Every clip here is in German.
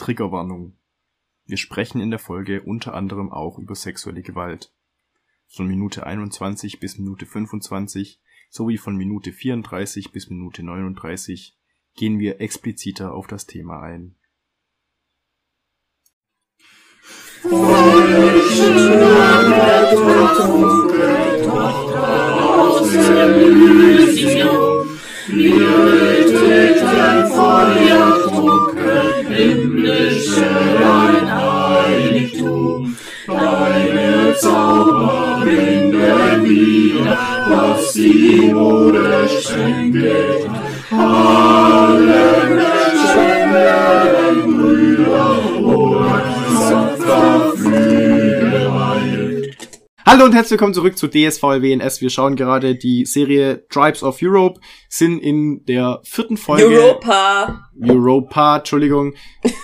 Triggerwarnung. Wir sprechen in der Folge unter anderem auch über sexuelle Gewalt. Von Minute 21 bis Minute 25 sowie von Minute 34 bis Minute 39 gehen wir expliziter auf das Thema ein. Himmlische dein Heiligtum, deine Zauber was die Mode schenket. Alle Menschen werden Brüder, oh, Hallo und herzlich willkommen zurück zu DSV WNS. Wir schauen gerade die Serie Tribes of Europe, sind in der vierten Folge. Europa. Europa, Entschuldigung,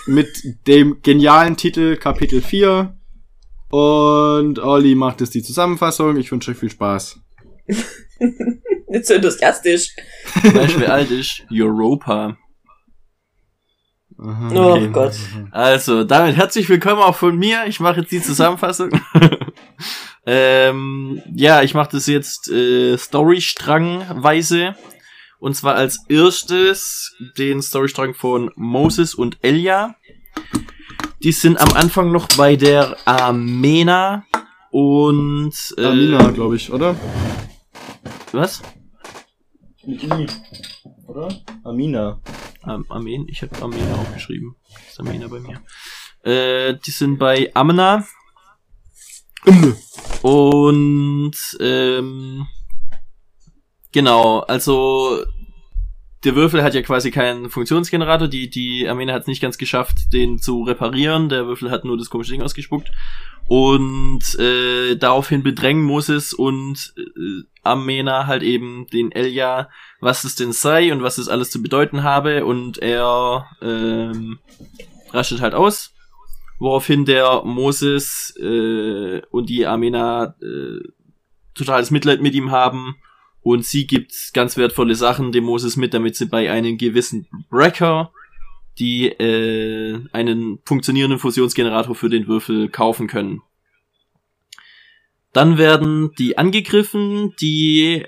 mit dem genialen Titel Kapitel 4. Und Olli macht jetzt die Zusammenfassung. Ich wünsche euch viel Spaß. Nicht so enthusiastisch. Weißt du, wie alt ist? Europa. Aha, Oh Gott. Also, damit herzlich willkommen auch von mir. Ich mache jetzt die Zusammenfassung. ähm, ja, ich mache das jetzt äh, Storystrangweise. Und zwar als erstes den Storystrang von Moses und Elia. Die sind am Anfang noch bei der Amena und äh, Amina, glaube ich, oder? Was? Mit I, oder? Amina. Am Amen, ich habe Amena aufgeschrieben. Ist Amena bei mir. Äh, die sind bei Amena. Und ähm, genau, also der Würfel hat ja quasi keinen Funktionsgenerator. Die, die Amena hat es nicht ganz geschafft, den zu reparieren. Der Würfel hat nur das komische Ding ausgespuckt. Und äh, daraufhin bedrängen Moses und äh, Amena halt eben den Elia, was es denn sei und was es alles zu bedeuten habe. Und er ähm, raschelt halt aus. Woraufhin der Moses äh, und die Amena äh, totales Mitleid mit ihm haben. Und sie gibt ganz wertvolle Sachen dem Moses mit, damit sie bei einem gewissen Breaker die äh, einen funktionierenden Fusionsgenerator für den Würfel kaufen können. Dann werden die angegriffen, die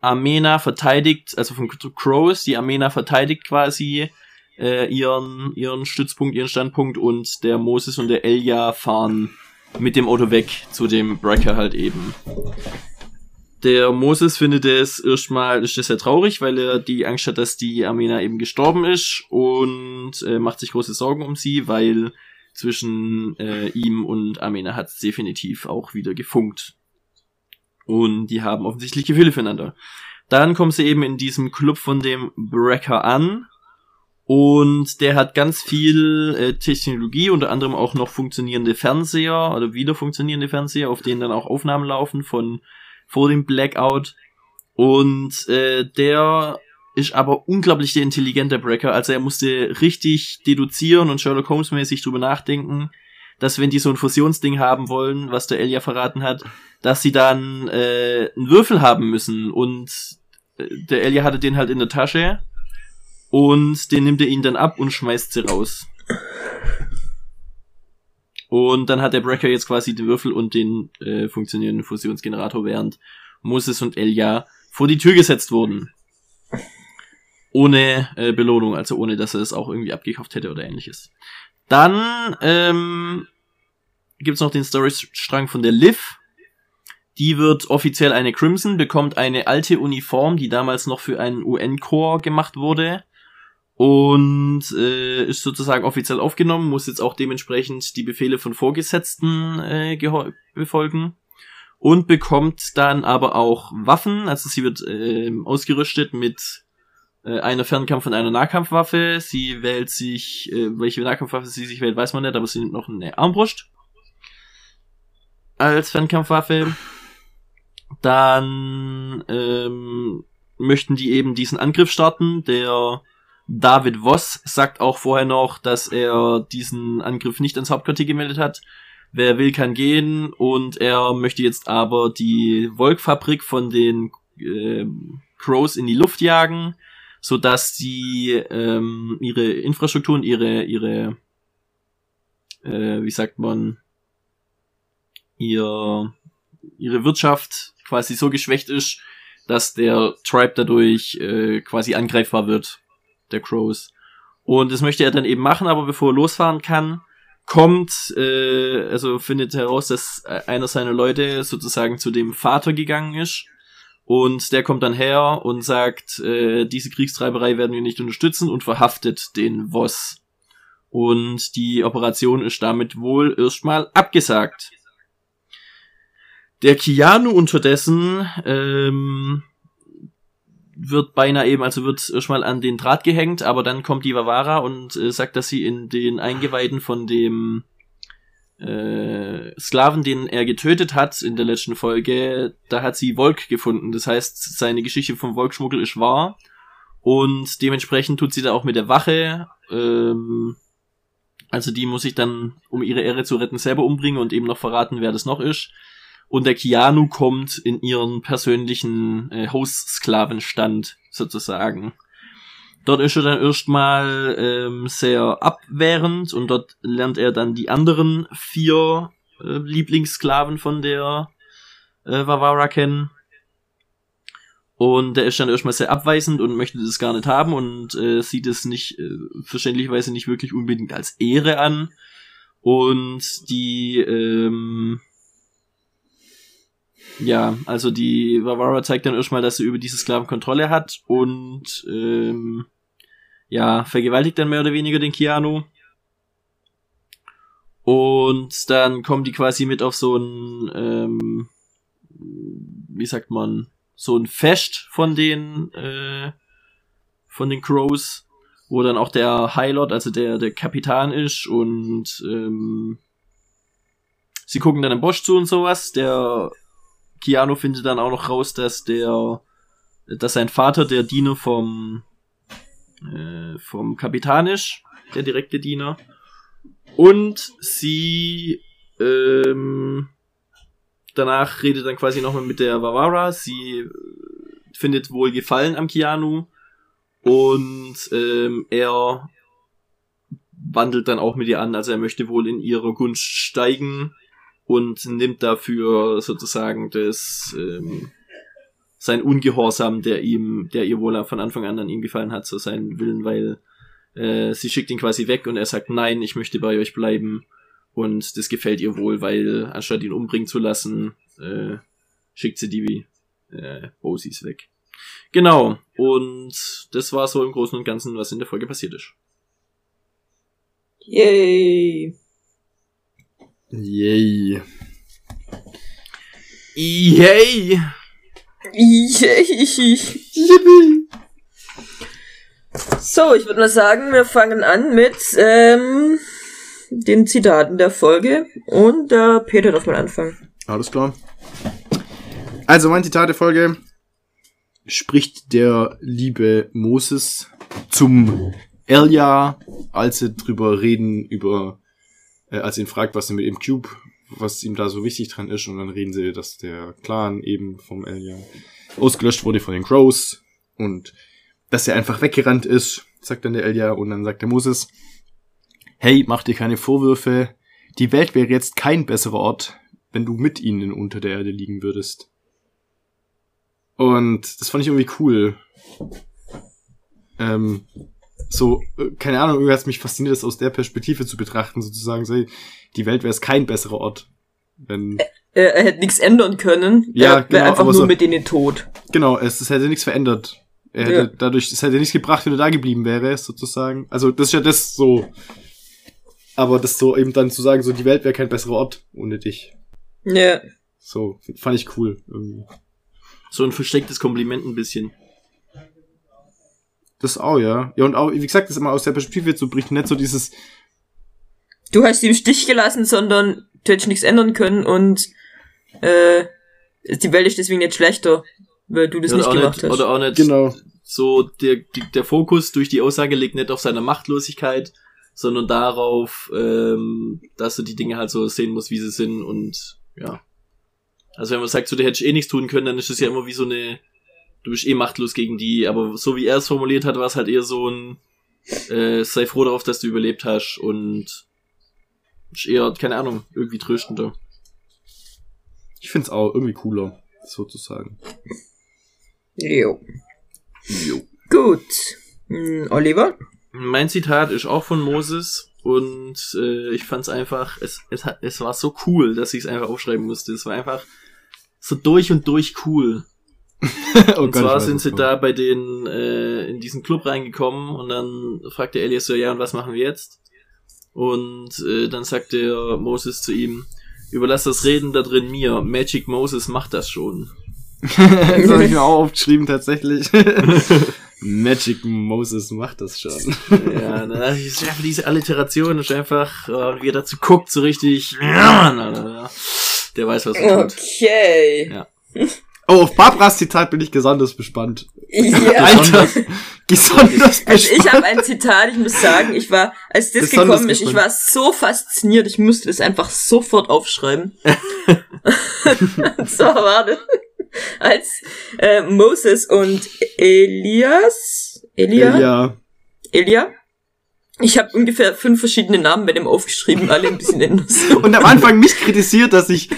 Amena verteidigt, also von Crows, die Amena verteidigt quasi äh, ihren, ihren Stützpunkt, ihren Standpunkt und der Moses und der Elia fahren mit dem Auto weg zu dem Breaker halt eben. Der Moses findet es erstmal, ist das sehr traurig, weil er die Angst hat, dass die Amena eben gestorben ist und äh, macht sich große Sorgen um sie, weil zwischen äh, ihm und Amena hat es definitiv auch wieder gefunkt. Und die haben offensichtlich Gefühle füreinander. Dann kommen sie eben in diesem Club von dem Brecker an. Und der hat ganz viel äh, Technologie, unter anderem auch noch funktionierende Fernseher oder wieder funktionierende Fernseher, auf denen dann auch Aufnahmen laufen von vor dem Blackout. Und äh, der ist aber unglaublich der intelligente Breaker. Also er musste richtig deduzieren und Sherlock Holmes mäßig drüber nachdenken, dass wenn die so ein Fusionsding haben wollen, was der Elia verraten hat, dass sie dann äh, einen Würfel haben müssen. Und äh, der Elia hatte den halt in der Tasche und den nimmt er ihnen dann ab und schmeißt sie raus. Und dann hat der Breaker jetzt quasi den Würfel und den äh, funktionierenden Fusionsgenerator, während Moses und Elia vor die Tür gesetzt wurden. Ohne äh, Belohnung, also ohne, dass er es auch irgendwie abgekauft hätte oder ähnliches. Dann ähm, gibt's noch den Storystrang von der Liv. Die wird offiziell eine Crimson, bekommt eine alte Uniform, die damals noch für einen UN-Korps gemacht wurde und äh, ist sozusagen offiziell aufgenommen, muss jetzt auch dementsprechend die Befehle von Vorgesetzten äh, befolgen und bekommt dann aber auch Waffen, also sie wird äh, ausgerüstet mit äh, einer Fernkampf- und einer Nahkampfwaffe. Sie wählt sich, äh, welche Nahkampfwaffe sie sich wählt, weiß man nicht, aber sie nimmt noch eine Armbrust als Fernkampfwaffe. Dann ähm, möchten die eben diesen Angriff starten, der David Voss sagt auch vorher noch, dass er diesen Angriff nicht ans Hauptquartier gemeldet hat. Wer will, kann gehen. Und er möchte jetzt aber die Wolkfabrik von den äh, Crows in die Luft jagen, so dass die ähm, ihre Infrastruktur und ihre ihre äh, wie sagt man, ihr, ihre Wirtschaft quasi so geschwächt ist, dass der Tribe dadurch äh, quasi angreifbar wird, der Crows. Und das möchte er dann eben machen, aber bevor er losfahren kann, kommt, äh, also findet heraus, dass einer seiner Leute sozusagen zu dem Vater gegangen ist. Und der kommt dann her und sagt, äh, diese Kriegstreiberei werden wir nicht unterstützen und verhaftet den Voss. Und die Operation ist damit wohl erstmal abgesagt. Der Keanu unterdessen ähm, wird beinahe eben, also wird erstmal an den Draht gehängt, aber dann kommt die Vavara und äh, sagt, dass sie in den Eingeweiden von dem äh, Sklaven, den er getötet hat in der letzten Folge, da hat sie Volk gefunden. Das heißt, seine Geschichte vom Volkschmuggel ist wahr. Und dementsprechend tut sie da auch mit der Wache, ähm, also die muss sich dann, um ihre Ehre zu retten, selber umbringen und eben noch verraten, wer das noch ist. Und der Keanu kommt in ihren persönlichen äh, Haussklavenstand sozusagen. Dort ist er dann erstmal ähm, sehr abwehrend und dort lernt er dann die anderen vier äh, Lieblingssklaven von der äh, Vavara kennen. Und der ist dann erstmal sehr abweisend und möchte das gar nicht haben und äh, sieht es nicht, äh, verständlicherweise nicht wirklich unbedingt als Ehre an. Und die, ähm, ja, also die Vavara zeigt dann erstmal, dass sie über diese Sklaven Kontrolle hat und ähm, ja, vergewaltigt dann mehr oder weniger den Keanu. Und dann kommen die quasi mit auf so ein, ähm, wie sagt man, so ein Fest von den, äh, von den Crows, wo dann auch der Highlord, also der, der Kapitän ist und ähm, sie gucken dann im Bosch zu und sowas. Der Keanu findet dann auch noch raus, dass der, dass sein Vater der Diener vom, äh, vom Kapitän ist, der direkte Diener. Und sie, ähm, danach redet dann quasi nochmal mit der Vavara. Sie findet wohl Gefallen am Keanu. Und ähm, er wandelt dann auch mit ihr an. Also er möchte wohl in ihrer Gunst steigen und nimmt dafür sozusagen das ähm, sein Ungehorsam, der ihm, der ihr wohl von Anfang an an ihm gefallen hat, so seinen Willen, weil äh, sie schickt ihn quasi weg und er sagt, nein, ich möchte bei euch bleiben. Und das gefällt ihr wohl, weil anstatt ihn umbringen zu lassen, äh, schickt sie die äh, Bosis weg. Genau. Und das war so im Großen und Ganzen, was in der Folge passiert ist. Yay. Yay. Yay! Yay. So, ich würde mal sagen, wir fangen an mit ähm, den Zitaten der Folge und äh, Peter darf mal anfangen. Alles klar. Also mein Zitat der Folge spricht der liebe Moses zum Elia, als sie drüber reden, über, äh, als ihn fragt, was er mit dem Cube, was ihm da so wichtig dran ist, und dann reden sie, dass der Clan eben vom Elia ausgelöscht wurde von den Crows und dass er einfach weggerannt ist, sagt dann der Elia, und dann sagt der Moses, hey, mach dir keine Vorwürfe, die Welt wäre jetzt kein besserer Ort, wenn du mit ihnen unter der Erde liegen würdest. Und das fand ich irgendwie cool. Ähm, so, äh, keine Ahnung, irgendwie hat es mich fasziniert, das aus der Perspektive zu betrachten, sozusagen, so, die Welt wäre es kein besserer Ort. Wenn, Äh, er hätte nichts ändern können. Ja, er wäre genau, einfach aber nur so- mit in den Tod. genau, es, es hätte nichts verändert. Er hätte Ja. dadurch, es hätte nichts gebracht, wenn er da geblieben wäre, sozusagen. Also, das ist ja das so. Aber das so eben dann zu sagen, so, die Welt wäre kein besserer Ort ohne dich. Ja. So, fand ich cool. Irgendwie. So ein verstecktes Kompliment ein bisschen. Das auch, ja. Ja, und auch, wie gesagt, das immer aus der Perspektive zu berichten, nicht so dieses, Du hast sie im Stich gelassen, sondern du hättest nichts ändern können und äh, die Welt ist deswegen nicht schlechter, weil du das oder, nicht gemacht nicht, hast. oder auch nicht genau, so der, der Fokus durch die Aussage liegt nicht auf seiner Machtlosigkeit, sondern darauf, ähm, dass du die Dinge halt so sehen musst, wie sie sind und ja. Also wenn man sagt, so, du hättest eh nichts tun können, dann ist es ja immer wie so eine, du bist eh machtlos gegen die, aber so wie er es formuliert hat, war es halt eher so ein, äh, sei froh darauf, dass du überlebt hast und Ist eher, keine Ahnung, irgendwie tröstender. Ich find's auch irgendwie cooler, sozusagen. Jo. Jo. Gut. Hm, Oliver? Mein Zitat ist auch von Moses und äh, ich fand's einfach, es, es, hat, es war so cool, dass ich es einfach aufschreiben musste. Es war einfach so durch und durch cool. oh und Gott, zwar sind sie da bei den äh, in diesen Club reingekommen und dann fragte Elias so, ja, und was machen wir jetzt? Und äh, dann sagt der Moses zu ihm, überlass das Reden da drin mir, Magic Moses macht das schon. das habe ich mir auch aufgeschrieben, tatsächlich. Magic Moses macht das schon. ja, das ist einfach diese Alliteration, ist einfach, äh, wie er dazu guckt, so richtig, ja, na, na, na. der weiß, was er tut. Okay. Ja. Oh, auf Barbaras Zitat bin ich besonders gespannt. Ja. Alter, besonders Also ich gespannt. habe ein Zitat, ich muss sagen, ich war, als das Besonders gekommen ist, ich war so fasziniert, ich musste das einfach sofort aufschreiben. Und zwar war das, als äh, Moses und Elias, Elia, Ja. Elia, ich habe ungefähr fünf verschiedene Namen bei dem aufgeschrieben, alle ein bisschen anders. Und am Anfang mich kritisiert, dass ich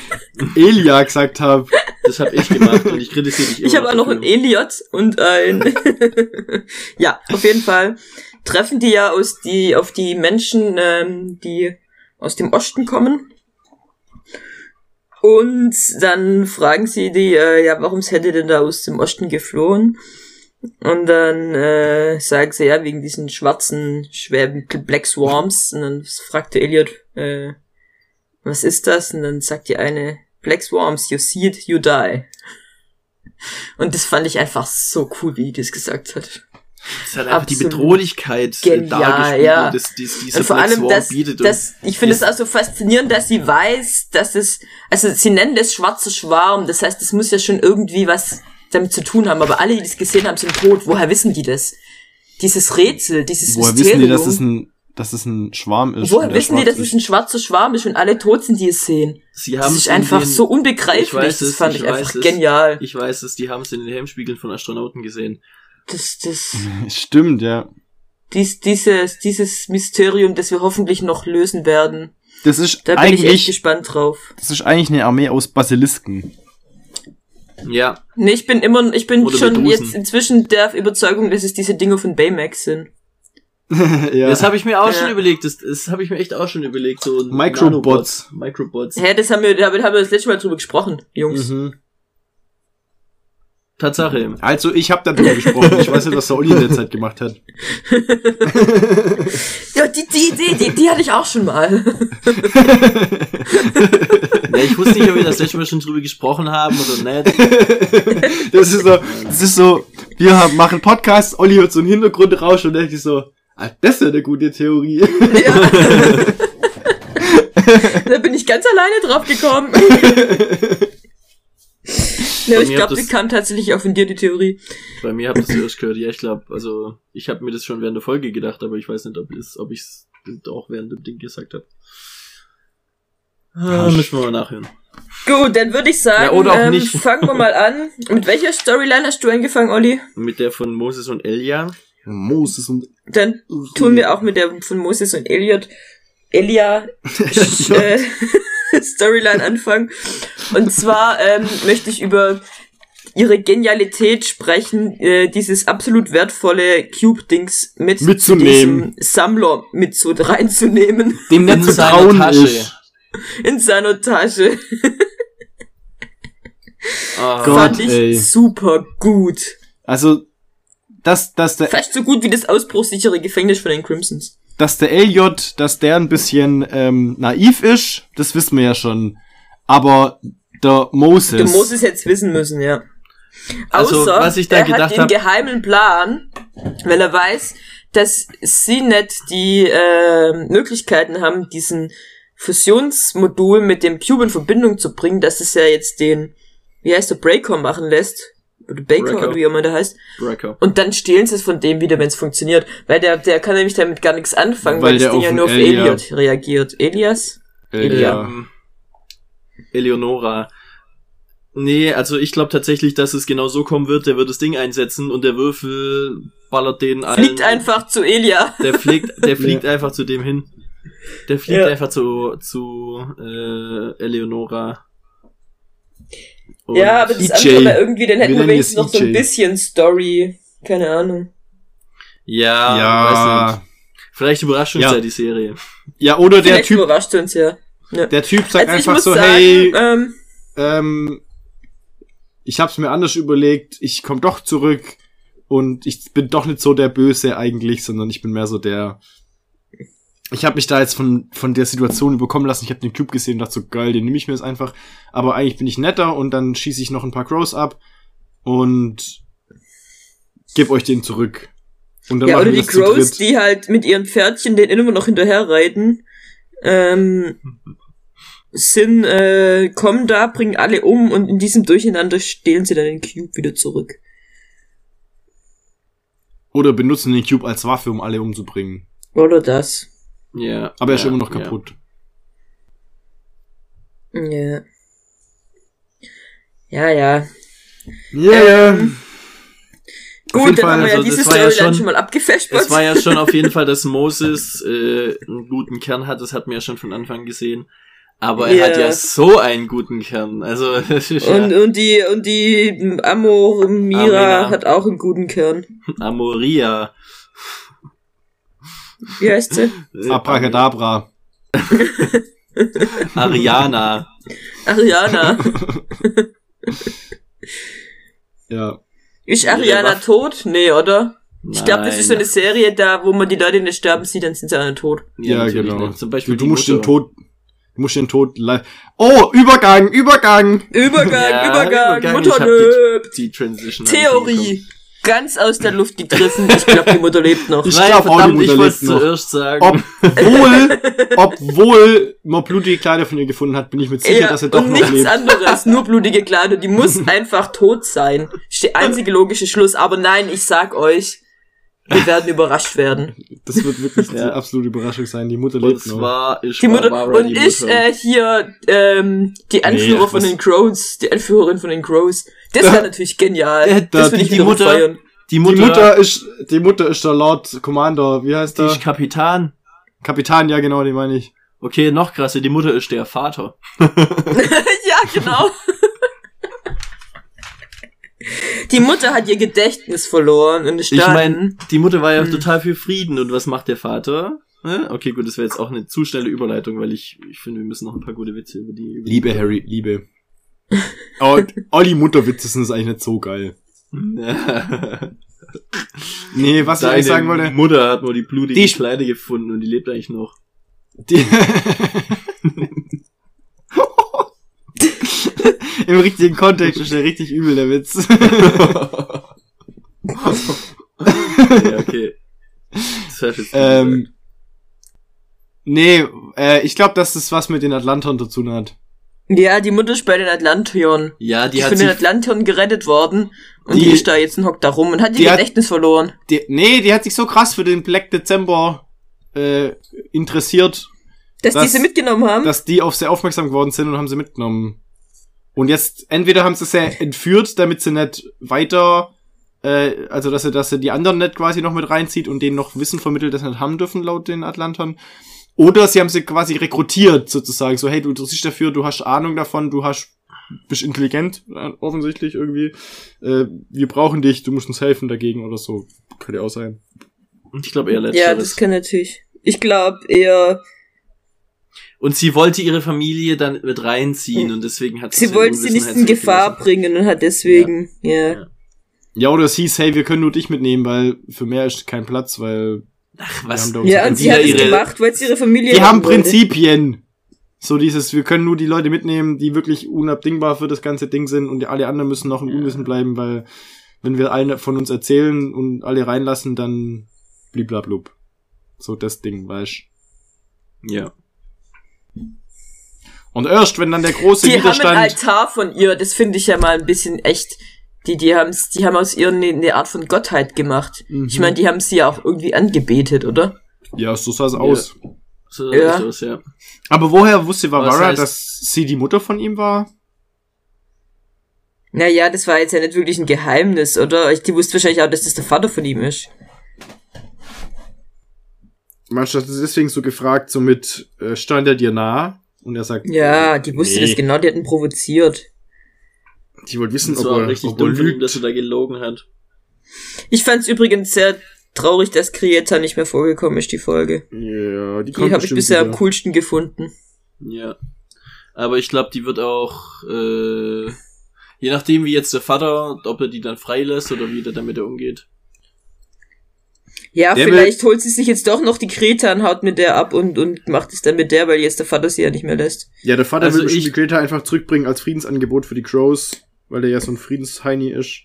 Elia gesagt habe. Das habe ich gemacht und ich kritisiere dich immer Ich habe auch noch ein Eliot und ein. ja, auf jeden Fall treffen die ja aus die auf die Menschen, ähm, die aus dem Osten kommen. Und dann fragen sie die, äh, ja, warum seid ihr denn da aus dem Osten geflohen? Und dann äh, sagen sie, ja, wegen diesen schwarzen, schweren Black Swarms. Und dann fragt der Elliot, äh, was ist das? Und dann sagt die eine, Black Swarms, you see it, you die. Und das fand ich einfach so cool, wie die das gesagt hat. Das hat einfach die Absolut Bedrohlichkeit äh, genial, dargespielt, ja. das, dies, dieser Und vor Black allem, Swarm dass, bietet. und dass ich finde es auch so faszinierend, dass sie weiß, dass es, also sie nennen das schwarzer Schwarm, das heißt, es muss ja schon irgendwie was damit zu tun haben, aber alle, die das gesehen haben, sind tot. Woher wissen die das? Dieses Rätsel, dieses Woher Mysterium. wissen die, dass es ein, dass es ein Schwarm ist? Woher wissen die, dass es ein schwarzer Schwarm ist und alle tot sind, die es sehen? Sie Das haben ist einfach so unbegreiflich. Ich weiß das es, fand ich ich, weiß einfach es. genial. Ich weiß es, die haben es in den Helmspiegeln von Astronauten gesehen. Das, das, Stimmt, ja. dies, dieses, dieses Mysterium, das wir hoffentlich noch lösen werden. Das ist Da bin ich echt eigentlich, gespannt drauf. das ist eigentlich eine Armee aus Basilisken. Ja, Nee, ich bin immer, ich bin Oder schon jetzt inzwischen der Überzeugung, dass es diese Dinger von Baymax sind. ja. das habe ich mir auch Ja. schon überlegt. Das, das habe ich mir echt auch schon überlegt. So Microbots. Nanobots, Microbots. Hä, das haben wir, damit haben wir das letzte Mal drüber gesprochen, Jungs. Mhm. Tatsache. Also, ich habe darüber gesprochen. Ich weiß nicht, was der Olli in der Zeit gemacht hat. Ja, die, die Idee, die, die hatte ich auch schon mal. Ich wusste nicht, ob wir das letzte Mal schon drüber gesprochen haben oder nicht. Das ist so, das ist so, wir haben, machen Podcasts, Olli hört so einen Hintergrundrausch und denkt sich so, ah, das ist ja eine gute Theorie. Ja. da bin ich ganz alleine drauf gekommen. Ja, ich glaube, hat die kam tatsächlich auch von dir, die Theorie. Bei mir habt ihr es zuerst gehört. Ja, ich glaube, also ich habe mir das schon während der Folge gedacht, aber ich weiß nicht, ob ich ob ich's auch während dem Ding gesagt habe. Ah, müssen wir mal nachhören. Gut, dann würde ich sagen, Ja, oder auch ähm, nicht. fangen wir mal an. Mit welcher Storyline hast du angefangen, Olli? Mit der von Moses und Elia. Moses und Dann tun wir auch mit der von Moses und Elliot, Elia äh, Storyline anfangen. Und zwar ähm, möchte ich über ihre Genialität sprechen, äh, dieses absolut wertvolle Cube-Dings mit zu Mitzunehmen. diesem Sammler mit so reinzunehmen dem In nicht zu seiner trauen Tasche. ist. in seiner Tasche. Ah, Gott, Fand ich ey. super gut. Also, dass, dass der, Fast so gut wie das ausbruchssichere Gefängnis von den Crimsons. dass der Elliot, dass der ein bisschen ähm, naiv ist, das wissen wir ja schon. Aber der Moses, Du musst es jetzt wissen müssen, ja. Also, Außer, was ich da er gedacht hat den hab- geheimen Plan, weil er weiß, dass sie nicht die äh, Möglichkeiten haben, diesen Fusionsmodul mit dem Cube in Verbindung zu bringen, dass es ja jetzt den, wie heißt der, Breaker machen lässt. Oder Baker, Breaker. oder wie auch immer der heißt. Breaker. Und dann stehlen sie es von dem wieder, wenn es funktioniert. Weil der, der kann nämlich damit gar nichts anfangen, Weil weil, das der Ding ja nur auf Elia- Elliot reagiert. Elias? Elia. Eleonora. Nee, also ich glaube tatsächlich, dass es genau so kommen wird. Der wird das Ding einsetzen und der Würfel ballert den allen. Fliegt einfach zu Elia. Der fliegt, der fliegt einfach zu dem hin. Der fliegt Ja. einfach zu, zu äh, Eleonora. Und ja, aber das EJ. andere war irgendwie, dann hätten Wir wenigstens noch so ein EJ. bisschen Story. Keine Ahnung. ja, weiß Ja, nicht. Vielleicht überrascht uns Ja. ja die Serie. ja, oder der Vielleicht Typ, überrascht uns ja. der Typ sagt Also einfach so, sagen, hey, ähm, ähm, ich hab's mir anders überlegt, ich komm doch zurück und ich bin doch nicht so der Böse eigentlich, sondern ich bin mehr so der. Ich habe mich da jetzt von von der Situation überkommen lassen. Ich habe den Cube gesehen und dachte so geil, den nehme ich mir jetzt einfach. Aber eigentlich bin ich netter und dann schieße ich noch ein paar Crows ab und geb euch den zurück. Und dann ja, oder die Crows, die halt mit ihren Pferdchen den immer noch hinterher reiten, ähm, sind, äh, kommen da, bringen alle um und in diesem Durcheinander stehlen sie dann den Cube wieder zurück. Oder benutzen den Cube als Waffe, um alle umzubringen. Oder das. Ja. Aber er ist ja, immer noch ja. kaputt. Ja. Ja, ja. Ja, Ähm, Auf Gut, dann Fall, haben wir ja also das diese war ja Storyline schon- schon mal abgefespert. Es war ja schon auf jeden Fall, dass Moses äh, einen guten Kern hat, das hat man ja schon von Anfang gesehen. Aber er Ja. hat ja so einen guten Kern. Also das ist ja Und, und die, und die Amor Mira Amina. hat auch einen guten Kern. Amoria. Wie heißt sie? Abracadabra. Ariana. Ariana. Ja. Ist Ariana tot? Nee, oder? Ich glaube, das ist so Nein. eine Serie, da, wo man die Leute nicht sterben sieht, dann sind sie alle tot. Ja, natürlich genau. nicht. Zum Beispiel du die musst Mutter. den Tod, du musst den Tod live. Oh, Übergang, Übergang! Übergang, Ja, Übergang, Übergang, Mutter lebt. Die Transition. Theorie. Ganz aus der Luft gegriffen. Ich glaube, die Mutter lebt noch. Ich Nein, glaub auch, die verdammt, ich Mutter wollte lebt noch. zuerst sagen. Obwohl, obwohl man blutige Kleider von ihr gefunden hat, bin ich mir sicher, Ja, dass er doch und noch nichts lebt. anderes, nur blutige Kleider. Die muss einfach tot sein. Ist der einzige logische Schluss. Aber nein, ich sag euch, wir werden überrascht werden. Das wird wirklich Ja. absolute Überraschung sein. Die Mutter und lebt noch. zwar ist Die Mutter Barbara und die ich Mutter. äh, hier ähm, die Anführer ach, von was- den Crows, die Anführerin von den Crows. Das wäre natürlich genial. Äh, das da- würde ich die Mutter- feiern. die Die Mutter, Mutter ist, die Mutter ist der Lord Commander. Wie heißt die der? ist Kapitan. Kapitän, ja genau, den meine ich. Okay, noch krasser, die Mutter ist der Vater. ja, genau. Die Mutter hat ihr Gedächtnis verloren und ist Ich meine, die Mutter war ja Hm. total für Frieden und was macht der Vater? Okay, gut, das wäre jetzt auch eine zu schnelle Überleitung, weil ich, ich finde, wir müssen noch ein paar gute Witze über die. Über Liebe Harry, Liebe. Oh, Olli Mutterwitze sind eigentlich nicht so geil. Nee, was ich Deine eigentlich sagen wollte. Mutter hat nur die blutige Die- Kleider gefunden und die lebt eigentlich noch. Die Im richtigen Kontext ist der richtig übel, der Witz. ja, okay. Das jetzt ähm, nee, äh, ich glaube, dass das was mit den Atlantern zu tun hat. Ja, die Mutter ist bei den Atlantion. ja, Die die ist hat von den Atlantion gerettet worden und Die- die, ist da jetzt und hockt da rum und hat die ihr hat- Gedächtnis verloren. Die, nee, die hat sich so krass für den Black Dezember äh, interessiert, Dass Das- die sie mitgenommen haben? dass die auf sehr aufmerksam geworden sind und haben sie mitgenommen. Und jetzt, entweder haben sie sie entführt, damit sie nicht weiter, äh, also dass sie, dass sie die anderen nicht quasi noch mit reinzieht und denen noch Wissen vermittelt, das sie nicht haben dürfen, laut den Atlantern. Oder sie haben sie quasi rekrutiert, sozusagen. So, hey, du interessierst dafür, du hast Ahnung davon, du hast, bist intelligent, äh, offensichtlich irgendwie. Äh, wir brauchen dich, du musst uns helfen dagegen oder so. Könnte auch sein. ich glaube eher ja, letzteres. das kann natürlich. Ich glaube eher, und sie wollte ihre Familie dann mit reinziehen und deswegen hat sie in wollte sie nicht in Gefahr zurückgelassen. bringen und hat deswegen, ja. Ja. Ja, oder es hieß, hey, wir können nur dich mitnehmen, weil für mehr ist kein Platz, weil Ach, was? haben Ja, und die sie hat es ihre- gemacht, weil sie ihre Familie Die haben. Prinzipien. So dieses, wir können nur die Leute mitnehmen, die wirklich unabdingbar für das ganze Ding sind und alle anderen müssen noch im Unwissen bleiben, weil wenn wir alle von uns erzählen und alle reinlassen, dann bliblablub. So das Ding, weißt Ja. Und erst, wenn dann der große Die haben einen Widerstand... Altar von ihr, das finde ich ja mal ein bisschen echt. Die, die haben's, die haben aus ihr eine, eine Art von Gottheit gemacht. Mhm. Ich meine, die haben sie ja auch irgendwie angebetet, oder? Ja, so sah es aus. So Ja. das, ja. Aber woher wusste Varvara, Was heißt- dass sie die Mutter von ihm war? Naja, das war jetzt ja nicht wirklich ein Geheimnis, oder? Ich, die wusste wahrscheinlich auch, dass das der Vater von ihm ist. Manche hat deswegen so gefragt, so mit, äh, stand er dir nah? Und er sagt, Ja, die wusste nee. das genau, die hat ihn provoziert. Die wollte wissen, Das ob war er, richtig ob er dumm von ihm, dass er da gelogen hat. Ich fand's übrigens sehr traurig, dass Krieta nicht mehr vorgekommen ist, die Folge. Ja, die Die kommt habe ich bisher am wieder. coolsten gefunden. Ja. Aber ich glaube, die wird auch, äh, je nachdem wie jetzt der Vater, ob er die dann freilässt oder wie der damit umgeht. Ja, Der vielleicht holt sie sich jetzt doch noch die Kreta und haut mit der ab und, und macht es dann mit der, weil jetzt der Vater sie ja nicht mehr lässt. Ja, der Vater Also will die Greta einfach zurückbringen als Friedensangebot für die Crows, weil der ja so ein Friedensheini ist.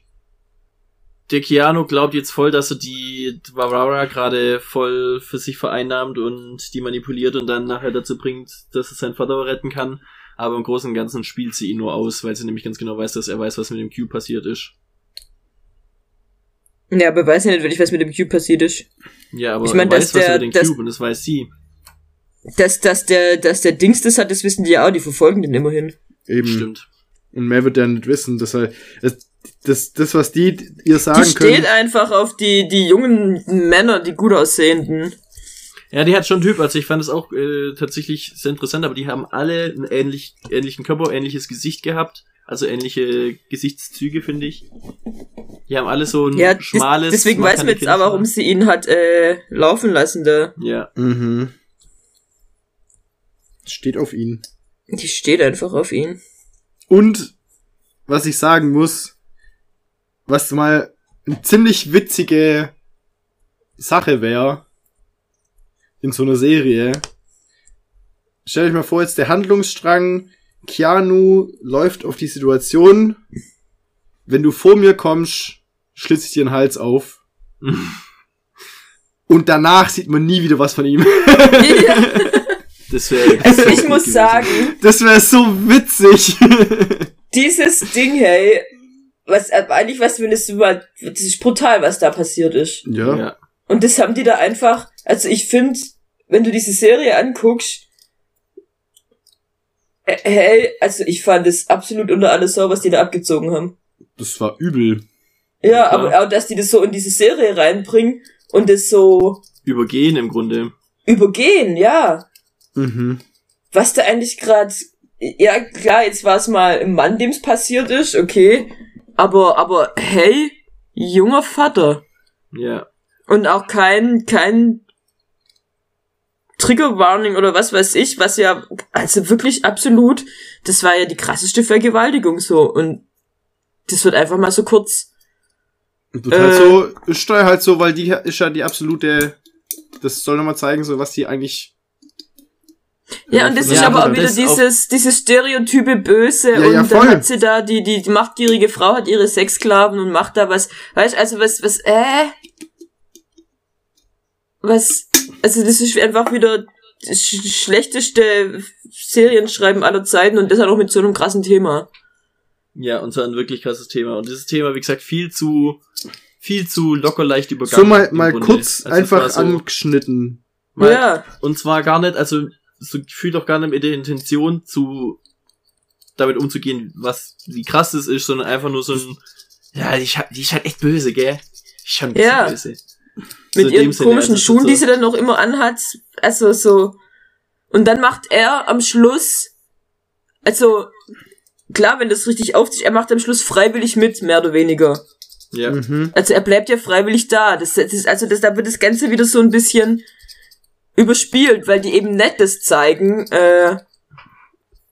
Der Keanu glaubt jetzt voll, dass er die Varara gerade voll für sich vereinnahmt und die manipuliert und dann nachher dazu bringt, dass er seinen Vater retten kann. Aber im Großen und Ganzen spielt sie ihn nur aus, weil sie nämlich ganz genau weiß, dass er weiß, was mit dem Q passiert ist. Ja, aber weiß ja nicht wirklich, was mit dem Cube passiert ist. Ja, aber Ich mein, er weiß was der- über den dass- Cube und das weiß sie. Dass, dass der, dass der Dings das hat, das wissen die ja auch, die verfolgen den immerhin. Eben. Stimmt. Und mehr wird er nicht wissen. Das, das, das, was die ihr sagen Die steht können. einfach auf die, die jungen Männer, die gut aussehenden. Ja, die hat schon Typ, also ich fand es auch äh, tatsächlich sehr interessant, aber die haben alle einen ähnlich, ähnlichen Körper, ähnliches Gesicht gehabt, also ähnliche Gesichtszüge, finde ich. Die haben alle so ein Ja, des, schmales. deswegen weiß man jetzt aber, warum sie ihn hat äh, laufen lassen da. Ja, Mhm. Steht auf ihn. Die steht einfach auf ihn. Und was ich sagen muss, was mal eine ziemlich witzige Sache wäre in so einer Serie. Stell euch mal vor, jetzt der Handlungsstrang, Keanu läuft auf die Situation, wenn du vor mir kommst, schlitze ich dir den Hals auf. Und danach sieht man nie wieder was von ihm. das wäre. Also ich muss sagen, Das wäre so witzig. dieses Ding, hey, was äh, eigentlich was wenn es über das ist brutal, was da passiert ist. ja. Ja. Und das haben die da einfach, also ich finde, wenn du diese Serie anguckst, äh, hey, also ich fand es absolut unter alles Sau, was die da abgezogen haben. Das war übel. Ja, Ja. aber auch, dass die das so in diese Serie reinbringen und das so Übergehen im Grunde. übergehen, ja. Mhm. Was da eigentlich gerade, ja klar, jetzt war es mal im Mann, dem's passiert ist, okay, aber, aber hey, junger Vater. Ja. Und auch kein, kein Trigger Warning oder was weiß ich, was ja, also wirklich absolut, das war ja die krasseste Vergewaltigung so und das wird einfach mal so kurz, wird halt Äh. so, ist da halt so, weil die ist ja die absolute, das soll nochmal zeigen, so was die eigentlich. Ja, und das Ja, ist aber auch wieder dieses, dieses Stereotype Böse Ja, und ja, dann hat sie da, die, die, die machtgierige Frau hat ihre Sexsklaven und macht da was, weißt, also was, was, äh, was, also das ist einfach wieder das sch schlechteste Serienschreiben aller Zeiten und das auch mit so einem krassen Thema. Ja, und zwar ein wirklich krasses Thema. Und dieses Thema, wie gesagt, viel zu, viel zu locker leicht übergangen. So mal, mal Grunde. kurz Also einfach so, angeschnitten. Mal, ja, Und zwar gar nicht, also so gefühlt auch gar nicht mit der Intention zu damit umzugehen, was wie krass das ist, sondern einfach nur so ein ja, die, ist halt- die ist halt echt böse, gell? Ist schon ein Ja. böse. So mit ihren dem Sinne, komischen also Schuhen, so- die sie dann noch immer anhat. Also so. Und dann macht er am Schluss, also klar, wenn das richtig aufzieht, er macht am Schluss freiwillig mit, mehr oder weniger. Ja. Mhm. Also er bleibt ja freiwillig da. Das, das ist, also das, da wird das Ganze wieder so ein bisschen überspielt, weil die eben das zeigen, äh,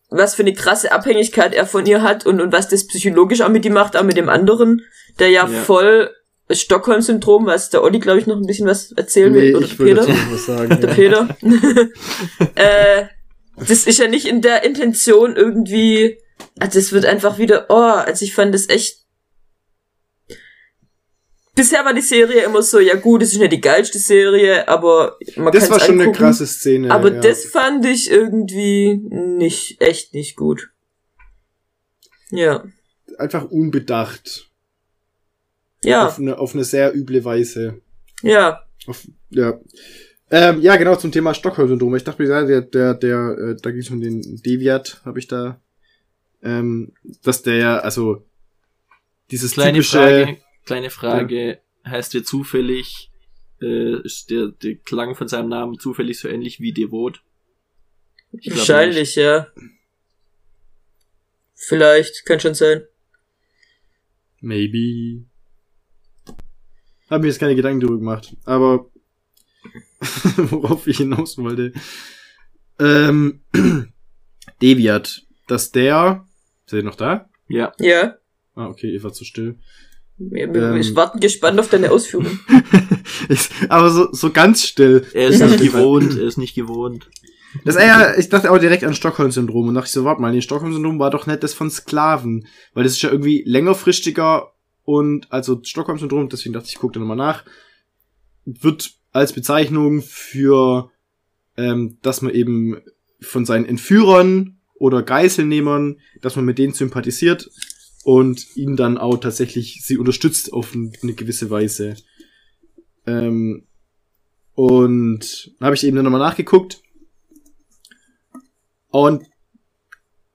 was für eine krasse Abhängigkeit er von ihr hat und, und was das psychologisch auch mit ihm macht, auch mit dem anderen, der ja, Ja. voll Stockholm-Syndrom, was der Olli, glaube ich, noch ein bisschen was erzählen Nee, will, oder ich Peter. was sagen. Der ja. Peter. äh, das ist ja nicht in der Intention irgendwie, also das wird einfach wieder, oh, also ich fand das echt Bisher war die Serie immer so, ja gut, es ist nicht die geilste Serie, aber man Das kann's war schon eine angucken. krasse Szene. Aber ja. das fand ich irgendwie nicht, echt nicht gut. Ja. Einfach unbedacht. Ja, Auf, eine, auf eine sehr üble Weise. ja. Auf, ja. Ähm, ja, genau, zum Thema Stockholm-Syndrom. Ich dachte mir, der, der, der, äh, da ging es um den Deviat, habe ich da, ähm, dass der ja, also, dieses Kleine typische, Frage, kleine Frage, heißt wir zufällig äh, ist der, der Klang von seinem Namen zufällig so ähnlich wie Devot? Wahrscheinlich, ja. Vielleicht, kann schon sein. Maybe. Hab mir jetzt keine Gedanken drüber gemacht. Aber worauf ich hinaus wollte. Ähm, Deviat, dass der. Seid ihr noch da? Ja. Ja. Ah, okay, ihr wart zu still. Wir, Ähm. wir warten gespannt auf deine Ausführung. Ich- aber so, so ganz still. Er ist nicht gewohnt, er ist nicht gewohnt. Das ja, ich dachte auch direkt an Stockholm-Syndrom und dachte ich so, warte mal, nee, Stockholm-Syndrom war doch nicht das von Sklaven, weil das ist ja irgendwie längerfristiger und also Stockholm-Syndrom, deswegen dachte ich, ich gucke da nochmal nach, wird als Bezeichnung für, ähm, dass man eben von seinen Entführern oder Geiselnehmern, dass man mit denen sympathisiert und ihnen dann auch tatsächlich sie unterstützt auf eine gewisse Weise. Ähm, und habe ich eben dann nochmal nachgeguckt und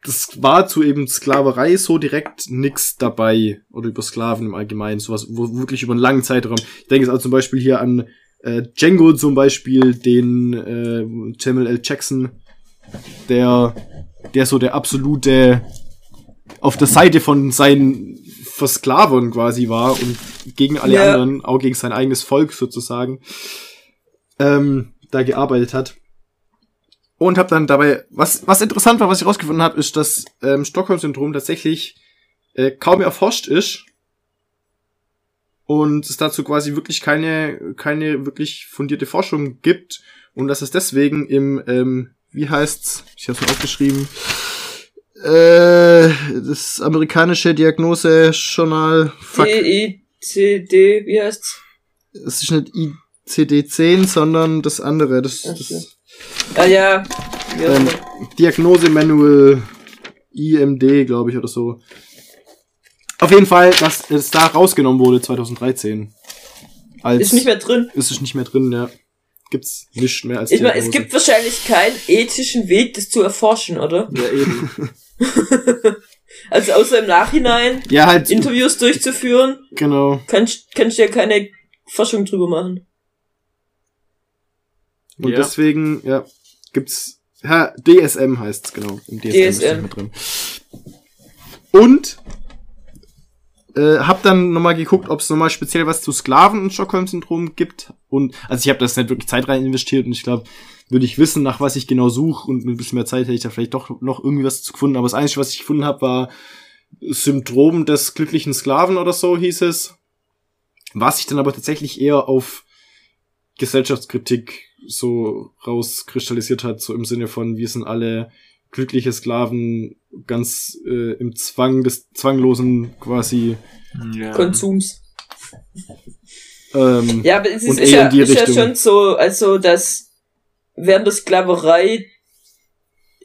das war zu eben Sklaverei so direkt nix dabei. Oder über Sklaven im Allgemeinen. Sowas, wo wirklich über einen langen Zeitraum. Ich denke jetzt auch zum Beispiel hier an äh, Django zum Beispiel, den äh, Samuel L. Jackson, der, der so der absolute auf der Seite von seinen Versklavern quasi war und gegen alle Ja. anderen, auch gegen sein eigenes Volk sozusagen, ähm, da gearbeitet hat. Und habe dann dabei, was, was interessant war, was ich rausgefunden habe, ist, dass ähm, Stockholm-Syndrom tatsächlich äh, kaum erforscht ist und es dazu quasi wirklich keine, keine wirklich fundierte Forschung gibt und dass es deswegen im, ähm, wie heißt's, ich habe es mir aufgeschrieben, äh, das amerikanische Diagnosejournal, D-I-C-D, wie heißt's? es ist nicht ICD-10, sondern das andere, das, Ach das. Ah ja. Auch ähm. Diagnose-Manual IMD, glaube ich, oder so. Auf jeden Fall, dass es da rausgenommen wurde 2013. Als Ist nicht mehr drin. ist es nicht mehr drin, ja. Gibt's nicht mehr als Ich meine, es gibt wahrscheinlich keinen ethischen Weg, das zu erforschen, oder? Ja, eben. Also außer im Nachhinein ja halt Interviews durchzuführen, genau. kannst kannst du ja keine Forschung drüber machen. Und Ja. deswegen ja gibt's ja, DSM heißt's genau. Im DSM, ist DSM. mehr drin. Und äh, hab dann nochmal geguckt, ob es nochmal speziell was zu Sklaven und Stockholm-Syndrom gibt. Und also ich habe das nicht wirklich Zeit rein investiert und ich glaube, würde ich wissen, nach was ich genau suche und mit ein bisschen mehr Zeit hätte ich da vielleicht doch noch irgendwie was zu gefunden. Aber das Einzige, was ich gefunden habe, war Syndrom des glücklichen Sklaven oder so hieß es. Was sich dann aber tatsächlich eher auf Gesellschaftskritik so rauskristallisiert hat, so im Sinne von, wir sind alle glückliche Sklaven ganz äh, im Zwang des Zwanglosen quasi. Ja. Konsums. Ähm, Ja, aber es ist, Und ist, ja, ist ja schon so, also dass während der Sklaverei,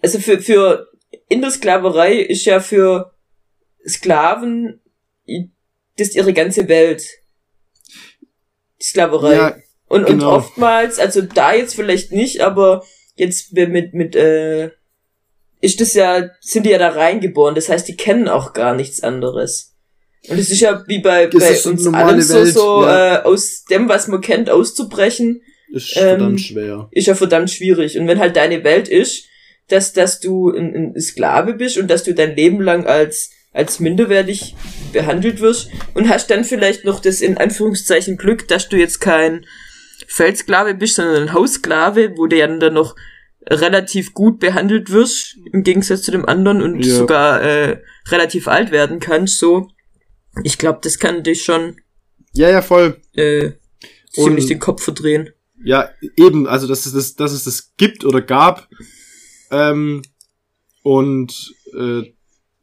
also für, für in der Sklaverei ist ja für Sklaven das ist ihre ganze Welt. Die Sklaverei. ja, Und, und Genau. oftmals, also da jetzt vielleicht nicht, aber jetzt mit, mit, äh, ist das ja, sind die ja da reingeboren. Das heißt, die kennen auch gar nichts anderes. Und es ist ja wie bei, Das bei uns allen so, Welt, so ja. äh, aus dem, was man kennt, auszubrechen, ist Ähm, verdammt schwer. ist ja verdammt schwierig. Und wenn halt deine Welt ist, dass, dass du ein, ein Sklave bist und dass du dein Leben lang als, als minderwertig behandelt wirst und hast dann vielleicht noch das in Anführungszeichen Glück, dass du jetzt kein Feldsklave bist, sondern ein Haussklave, wo ja dann noch relativ gut behandelt wirst, im Gegensatz zu dem anderen und Ja. sogar äh, relativ alt werden kannst, so. Ich glaube, das kann dich schon Ja, ja, voll. äh, ziemlich Und- den Kopf verdrehen. Ja, eben, also dass es das, dass es das gibt oder gab. Ähm, und äh,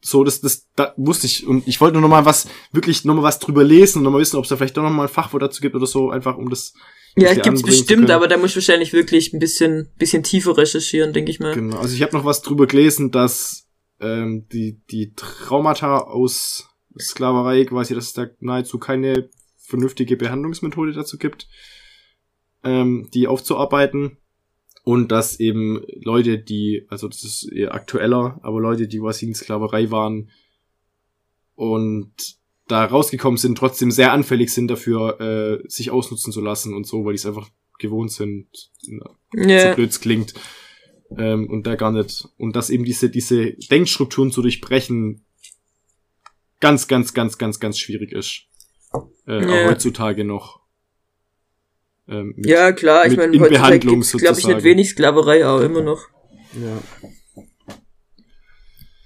so, das, das da wusste ich. Und ich wollte nur noch mal was, wirklich noch mal was drüber lesen und noch mal wissen, ob es da vielleicht doch noch mal ein Fachwort dazu gibt oder so, einfach um das. Ja, gibt's bestimmt, aber da musst du wahrscheinlich wirklich ein bisschen, bisschen tiefer recherchieren, denke ich mal. Genau. Also ich habe noch was drüber gelesen, dass ähm, die, die Traumata aus Sklaverei quasi, dass es da nahezu keine vernünftige Behandlungsmethode dazu gibt, ähm, die aufzuarbeiten. Und dass eben Leute, die, also das ist eher aktueller, aber Leute, die quasi in Sklaverei waren und da rausgekommen sind, trotzdem sehr anfällig sind dafür, äh, sich ausnutzen zu lassen und so, weil die es einfach gewohnt sind, so Ja. blöd es klingt. Ähm, und da gar nicht. Und dass eben diese, diese Denkstrukturen zu durchbrechen ganz, ganz, ganz, ganz, ganz schwierig ist. Äh, Ja. auch heutzutage noch. Ähm, mit- Ja, klar, ich meine, in heutzutage Behandlung gibt's, glaube ich, sozusagen. nicht wenig Sklaverei, auch immer noch. ja.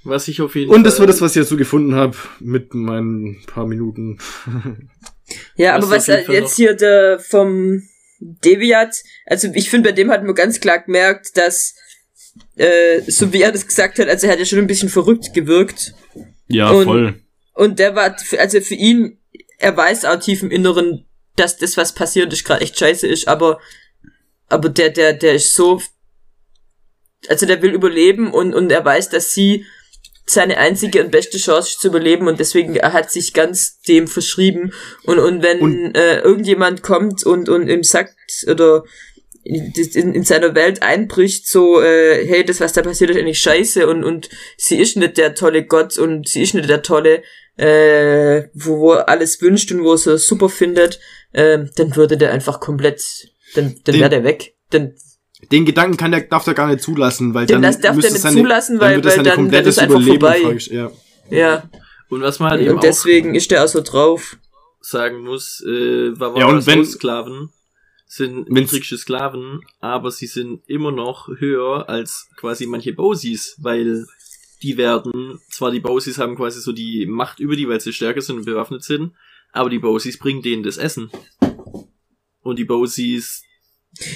Was ich auf jeden Und Fall. das war das, was ich dazu gefunden habe, mit meinen paar Minuten. Ja, Was aber was Fall jetzt hier der vom Deviat, also ich finde, bei dem hat man ganz klar gemerkt, dass, äh, so wie er das gesagt hat, also er hat ja schon ein bisschen verrückt gewirkt. Ja, Und- voll. Und der war, also für ihn, er weiß auch tief im Inneren, dass das, was passiert ist, gerade echt scheiße ist, aber, aber der, der, der ist so, also der will überleben und, und er weiß, dass sie seine einzige und beste Chance zu überleben und deswegen er hat sich ganz dem verschrieben und, und wenn Und- äh, irgendjemand kommt und, und ihm sagt oder in, in, in seiner Welt einbricht, so, äh, hey, das, was da passiert, ist eigentlich scheiße und, und sie ist nicht der tolle Gott und sie ist nicht der tolle, äh, wo, wo er alles wünscht und wo er so super findet, äh, dann würde der einfach komplett, dann, dann wäre der weg. Dann, Den Gedanken kann der, darf der gar nicht zulassen, weil Den dann das darf müsste der nicht seine, zulassen, weil- dann weil dann- dann komplettes ist einfach Überleben vorbei. fragst- Ja. ja. Und was man halt eben Und deswegen ist der auch so drauf. sagen muss, äh, war Ja, und wenn- Sklaven sind niedrigsche Sklaven, aber sie sind immer noch höher als quasi manche Bausis, weil die werden, zwar die Bausis haben quasi so die Macht über die, weil sie stärker sind und bewaffnet sind, aber die Bausis bringen denen das Essen. Und die Bausis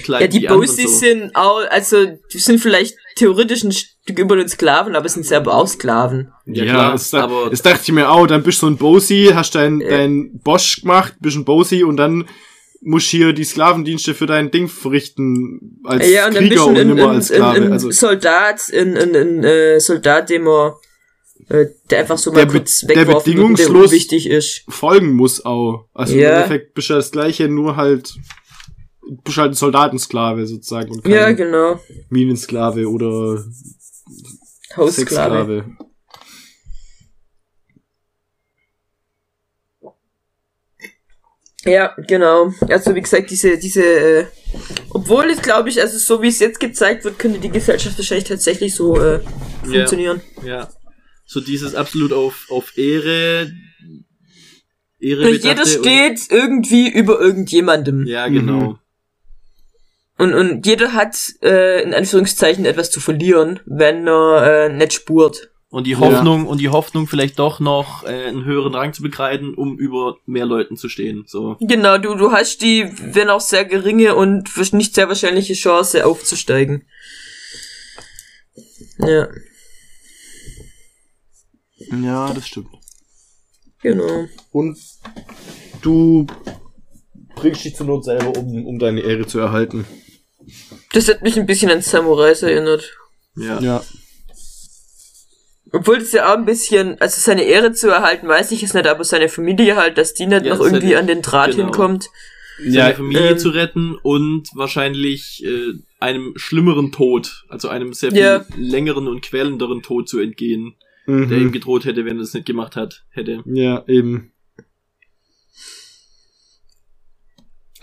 kleiden Ja, die anderen Bossis so. sind auch, also, die sind vielleicht theoretisch ein Stück über den Sklaven, aber sind selber auch Sklaven. Ja, Ja, klar, es, da, aber- es dachte ich mir auch, dann bist du so ein Bosi, hast dein, Ja. dein Bosch gemacht, bist ein Bosi und dann musst hier die Sklavendienste für dein Ding verrichten als ja, und dann bist Krieger du und ein, nicht mehr ein, als ein, Sklave. ein also, Soldat, ein, ein, ein äh, Soldat, dem er, äh, der einfach so mal Der kurz der und der bedingungslos- unwichtig ist. folgen muss auch. Also Ja. im Endeffekt bist du das gleiche, nur halt bist halt ein Soldatensklave sozusagen und kein Ja, genau. Minensklave oder Haussklave. Ja, genau. Also wie gesagt, diese, diese, äh, obwohl es glaube ich, also so wie es jetzt gezeigt wird, könnte die Gesellschaft wahrscheinlich tatsächlich so äh, Ja. funktionieren. Ja. So dieses absolut auf, auf Ehre, Ehre Und jeder steht irgendwie über irgendjemandem. Ja, genau. Und, und jeder hat äh, in Anführungszeichen etwas zu verlieren, wenn er äh, nicht spurt. Und die Hoffnung, und die Hoffnung vielleicht doch noch äh, einen höheren Rang zu bekleiden, um über mehr Leuten zu stehen. So. Genau, du, du hast die, wenn auch sehr geringe und nicht sehr wahrscheinliche Chance aufzusteigen. Ja, Ja, das stimmt. genau. Und du bringst dich zur Not selber um, um deine Ehre zu erhalten. Das hat mich ein bisschen an Samurais erinnert. Ja. Ja. Obwohl das ja auch ein bisschen, also seine Ehre zu erhalten, weiß ich es nicht, aber seine Familie halt, dass die nicht Ja, noch irgendwie hätte- an den Draht genau. hinkommt. Seine Ja, Familie ähm, zu retten und wahrscheinlich äh, einem schlimmeren Tod, also einem sehr viel Ja. längeren und quälenderen Tod zu entgehen, der ihm Mhm. gedroht hätte, wenn er es nicht gemacht hat, hätte. Ja, eben.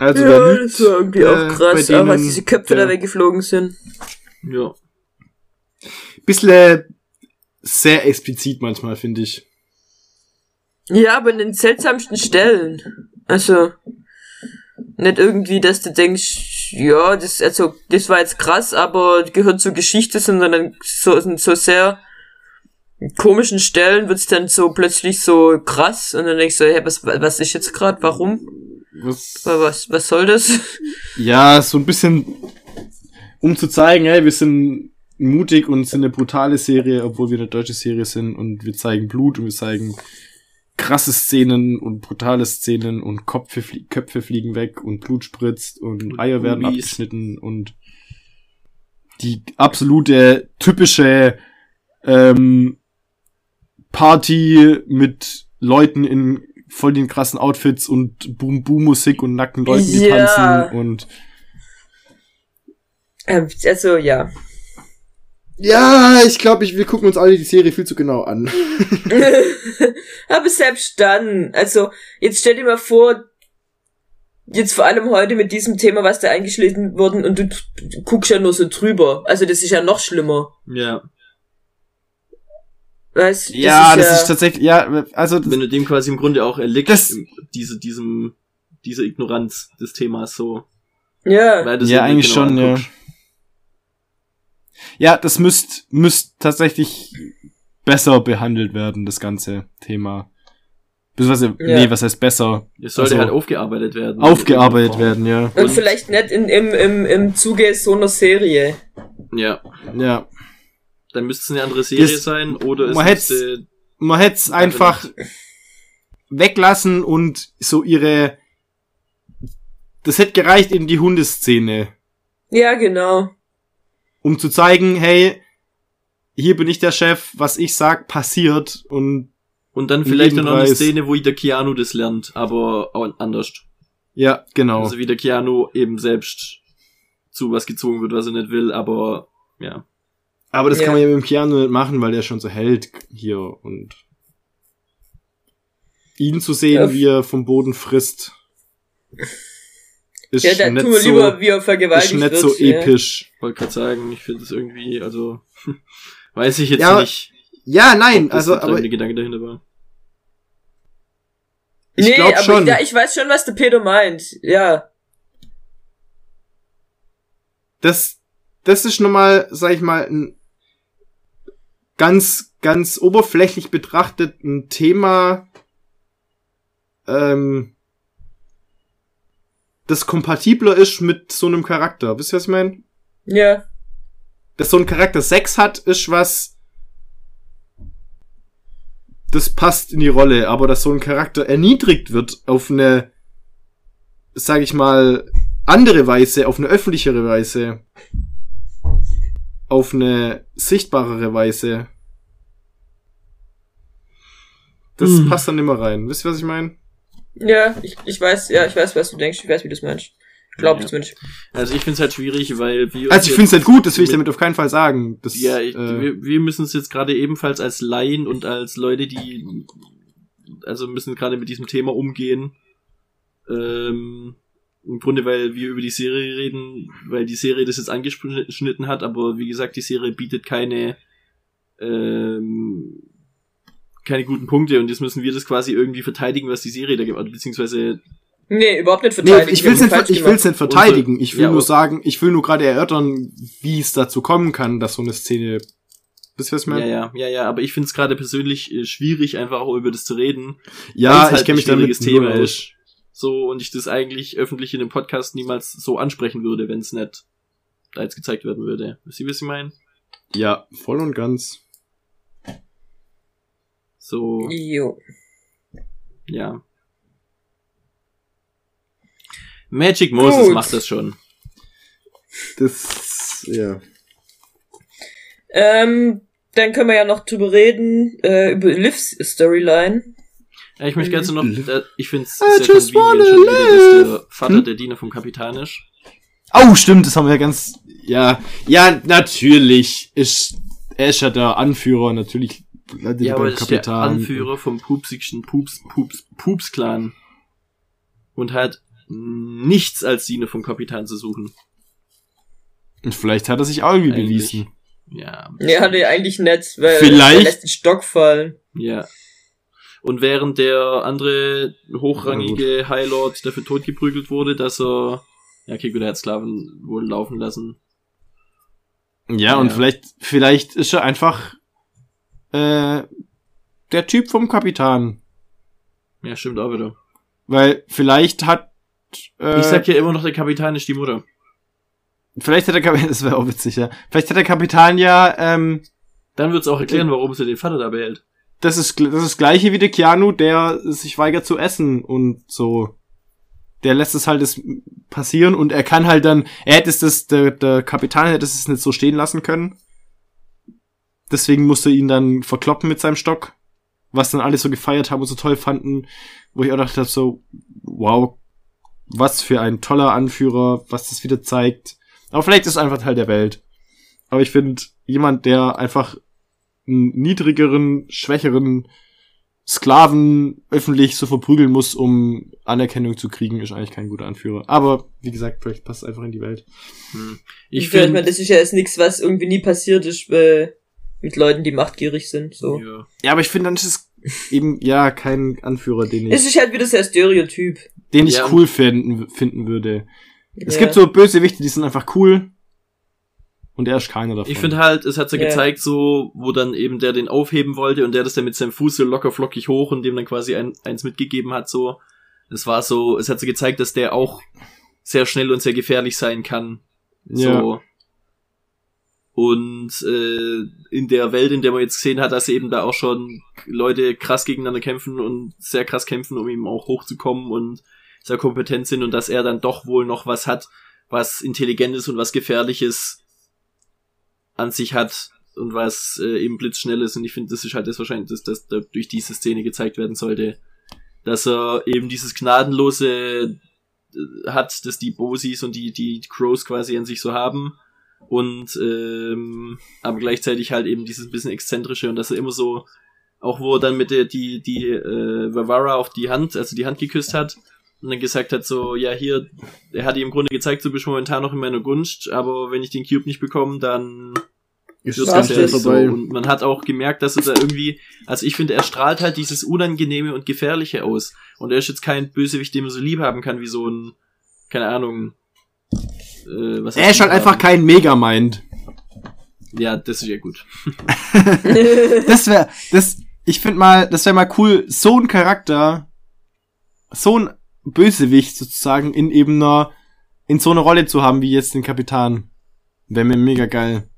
Also ja, da das war irgendwie äh, auch krass, bei auch als denen diese Köpfe der- da weggeflogen sind. Ja. bisschen sehr explizit manchmal, finde ich. Ja, aber in den seltsamsten Stellen. Also, nicht irgendwie, dass du denkst, ja, das, also, das war jetzt krass, aber gehört zur Geschichte, sondern so, in so sehr komischen Stellen wird's dann so plötzlich so krass und dann denkst du, hey, was, was ist jetzt gerade, warum? Was, Was, was soll das? ja, so ein bisschen, um zu zeigen, hey, wir sind mutig und sind eine brutale Serie, obwohl wir eine deutsche Serie sind und wir zeigen Blut und wir zeigen krasse Szenen und brutale Szenen und Köpfe, flie Köpfe fliegen weg und Blut spritzt und Und Eier werden Bubis. abgeschnitten und die absolute typische ähm, Party mit Leuten in voll den krassen Outfits und Boom Boom Musik und nackten Leuten, die Ja. tanzen und Ähm, Also, ja. Ja, ich glaube, ich, wir gucken uns alle die Serie viel zu genau an. Aber selbst dann, also jetzt stell dir mal vor, jetzt vor allem heute mit diesem Thema, was da eingeschnitten wurden und du guckst ja nur so drüber. Also das ist ja noch schlimmer. Ja. Weißt, ja, das ja, ist tatsächlich, ja, also, Wenn du dem quasi im Grunde auch erliegst, Das- diese, diesem, diese Ignoranz des Themas so. ja. Ja, eigentlich genau schon, ja. anguckst. Ja, das müsst, müsst tatsächlich besser behandelt werden, das ganze Thema. Beziehungsweise, Ja. nee, was heißt besser? Es sollte Also, halt aufgearbeitet werden. Aufgearbeitet werden, ja. Und, Und- vielleicht nicht in, im, im, im Zuge so einer Serie. Ja. Ja. Dann müsste es eine andere Serie Das- sein oder es man hätt's- müsste, Man hätte es einfach weglassen und so ihre, das hätte gereicht in die Hundeszene, Ja, genau. um zu zeigen, hey, hier bin ich der Chef, was ich sag, passiert und und dann vielleicht noch eine. Szene, wo der Keanu das lernt, aber anders. ja, genau. Also wie der Keanu eben selbst zu was gezwungen wird, was er nicht will, aber ja. Aber das Ja. kann man ja mit dem Keanu nicht machen, weil der schon so hält hier und ihn zu sehen, Ja. wie er vom Boden frisst, ist Ja, dann nicht tun wir so, lieber, wie er ist vergewaltigt nicht wird. so ja. episch. Wollte gerade sagen, ich finde es irgendwie, also weiß ich jetzt Ja, nicht, Ja, nein, das also, der aber treibende Gedanke dahinter war. ich nee, glaub aber schon. ja, ich weiß schon, was der Peter meint. Ja. das, das ist nochmal, sag ich mal, ein ganz, ganz oberflächlich betrachtet ein Thema, ähm, das kompatibler ist mit so einem Charakter. Wisst ihr, was ich meine? Ja. Dass so ein Charakter Sex hat, ist was, das passt in die Rolle, aber dass so ein Charakter erniedrigt wird auf eine, sag ich mal, andere Weise, auf eine öffentlichere Weise, auf eine sichtbarere Weise, das Hm. passt dann immer rein. Wisst ihr, was ich meine? Ja, ich, ich weiß, ja, ich weiß, was du denkst, ich weiß, wie du es meinst. Glaube Ja. ich zumindest. Also ich finde es halt schwierig, weil wir Also ich finde es halt gut, das will ich mit- damit auf keinen Fall sagen. Das, Ja, ich, äh, wir, wir müssen es jetzt gerade ebenfalls als Laien und als Leute, die also müssen gerade mit diesem Thema umgehen. Ähm, Im Grunde, weil wir über die Serie reden, weil die Serie das jetzt angeschnitten hat, aber wie gesagt, die Serie bietet keine ähm, keine guten Punkte und jetzt müssen wir das quasi irgendwie verteidigen, was die Serie da gemacht hat, beziehungsweise Nee, überhaupt nicht Nee, verteidigen. ich will's Wir haben nicht, falsch ich will's nicht verteidigen. Ich will Ja, nur sagen, ich will nur gerade erörtern, wie es dazu kommen kann, dass so eine Szene. Wisst ihr, was ich ja, meine? ja, ja, ja, aber ich finde es gerade persönlich äh, schwierig, einfach auch über das zu reden. Ja, ich halt kenne mich damit Thema ist. So, und ich das eigentlich öffentlich in einem Podcast niemals so ansprechen würde, wenn es nicht da jetzt gezeigt werden würde. Wisst ihr, was ich meine? Ja, voll und ganz. So, Jo. ja. Magic Moses Gut. macht das schon. Das, ja. Ähm, dann können wir ja noch drüber reden, äh, über Livs Storyline. Ja, ich möchte gerne noch, Liv. äh, ich finde es sehr just convenient schon wieder, dass der. Vater Hm? der Diener vom Kapitän ist. Oh, stimmt, das haben wir ja ganz. Ja, ja, natürlich ist er ist ja der Anführer, natürlich. landet Ja, er aber beim ist der Kapitän. Anführer vom pupsigsten Pups, Pups, Pups-Clan. Und hat nichts als Diener vom Kapitän zu suchen. Und vielleicht hat er sich auch irgendwie Eigentlich. bewiesen. Ja. Nee, hat er eigentlich nicht, weil Vielleicht- er lässt den Stock fallen. Ja. Und während der andere hochrangige High Lord dafür totgeprügelt wurde, dass er, ja, okay, gut, er hat Sklaven wohl laufen lassen. Ja, und Ja. vielleicht, vielleicht ist er einfach äh, der Typ vom Kapitän. Ja, stimmt auch wieder. Weil vielleicht hat äh, Ich sag ja immer noch, der Kapitän ist die Mutter. vielleicht hat der Kapitän, das wäre auch witzig, ja. Vielleicht hat der Kapitän ja, ähm, Dann wird's auch erklären, warum sie den Vater da behält. Das ist das ist gleiche wie der Keanu, der sich weigert zu essen und so. Der lässt es halt das passieren und er kann halt dann, er hätte es das, der, der Kapitän hätte es nicht so stehen lassen können. Deswegen musste ihn dann verkloppen mit seinem Stock, was dann alle so gefeiert haben und so toll fanden, wo ich auch dachte so, wow, was für ein toller Anführer, was das wieder zeigt. Aber vielleicht ist es einfach Teil der Welt. aber ich finde, jemand, der einfach einen niedrigeren, schwächeren Sklaven öffentlich so verprügeln muss, um Anerkennung zu kriegen, ist eigentlich kein guter Anführer. Aber wie gesagt, vielleicht passt es einfach in die Welt. Hm. Ich, Ich finde, das ist ja jetzt nichts, was irgendwie nie passiert ist äh, mit Leuten, die machtgierig sind. So. ja. Ja, aber ich finde, dann ist es eben ja kein Anführer, den Es ich, ist halt wieder sehr Stereotyp. den ich Ja. cool finden, finden würde. Es Ja. gibt so Bösewichte, die sind einfach cool. Und er ist keiner davon. Ich finde halt, es hat so Ja. gezeigt, so, wo dann eben der den aufheben wollte und der das dann mit seinem Fuß so locker flockig hoch und dem dann quasi ein, eins mitgegeben hat, so. Es war so, es hat so gezeigt, dass der auch sehr schnell und sehr gefährlich sein kann. ja. So. Und äh, in der Welt, in der man jetzt gesehen hat, dass eben da auch schon Leute krass gegeneinander kämpfen und sehr krass kämpfen, um ihm auch hochzukommen und sehr kompetent sind und dass er dann doch wohl noch was hat, was Intelligentes und was Gefährliches an sich hat und was äh, eben blitzschnell ist. Und ich finde, das ist halt das wahrscheinlich, dass das da durch diese Szene gezeigt werden sollte, dass er eben dieses gnadenlose äh, hat, dass die Bosis und die, die Crows quasi an sich so haben. Und ähm, aber gleichzeitig halt eben dieses bisschen exzentrische und dass er immer so, auch wo er dann mit der die, die äh, Vavara auf die Hand, also die Hand geküsst hat und dann gesagt hat, so, ja, hier, er hat ihm im Grunde gezeigt, du bist momentan noch in meiner Gunst, aber wenn ich den Cube nicht bekomme, dann ist das ganz schnell ehrlich so. vorbei. Und man hat auch gemerkt, dass er da irgendwie, also ich finde, er strahlt halt dieses Unangenehme und Gefährliche aus. Und er ist jetzt kein Bösewicht, den man so lieb haben kann, wie so ein, keine Ahnung, äh, was Er ist halt einfach kein Megamind. Ja, das ist ja gut. Das wäre, das, ich finde mal, das wäre mal cool, so ein Charakter, so ein Bösewicht sozusagen in eben einer, in so einer Rolle zu haben wie jetzt den Kapitan. Wäre mir mega geil.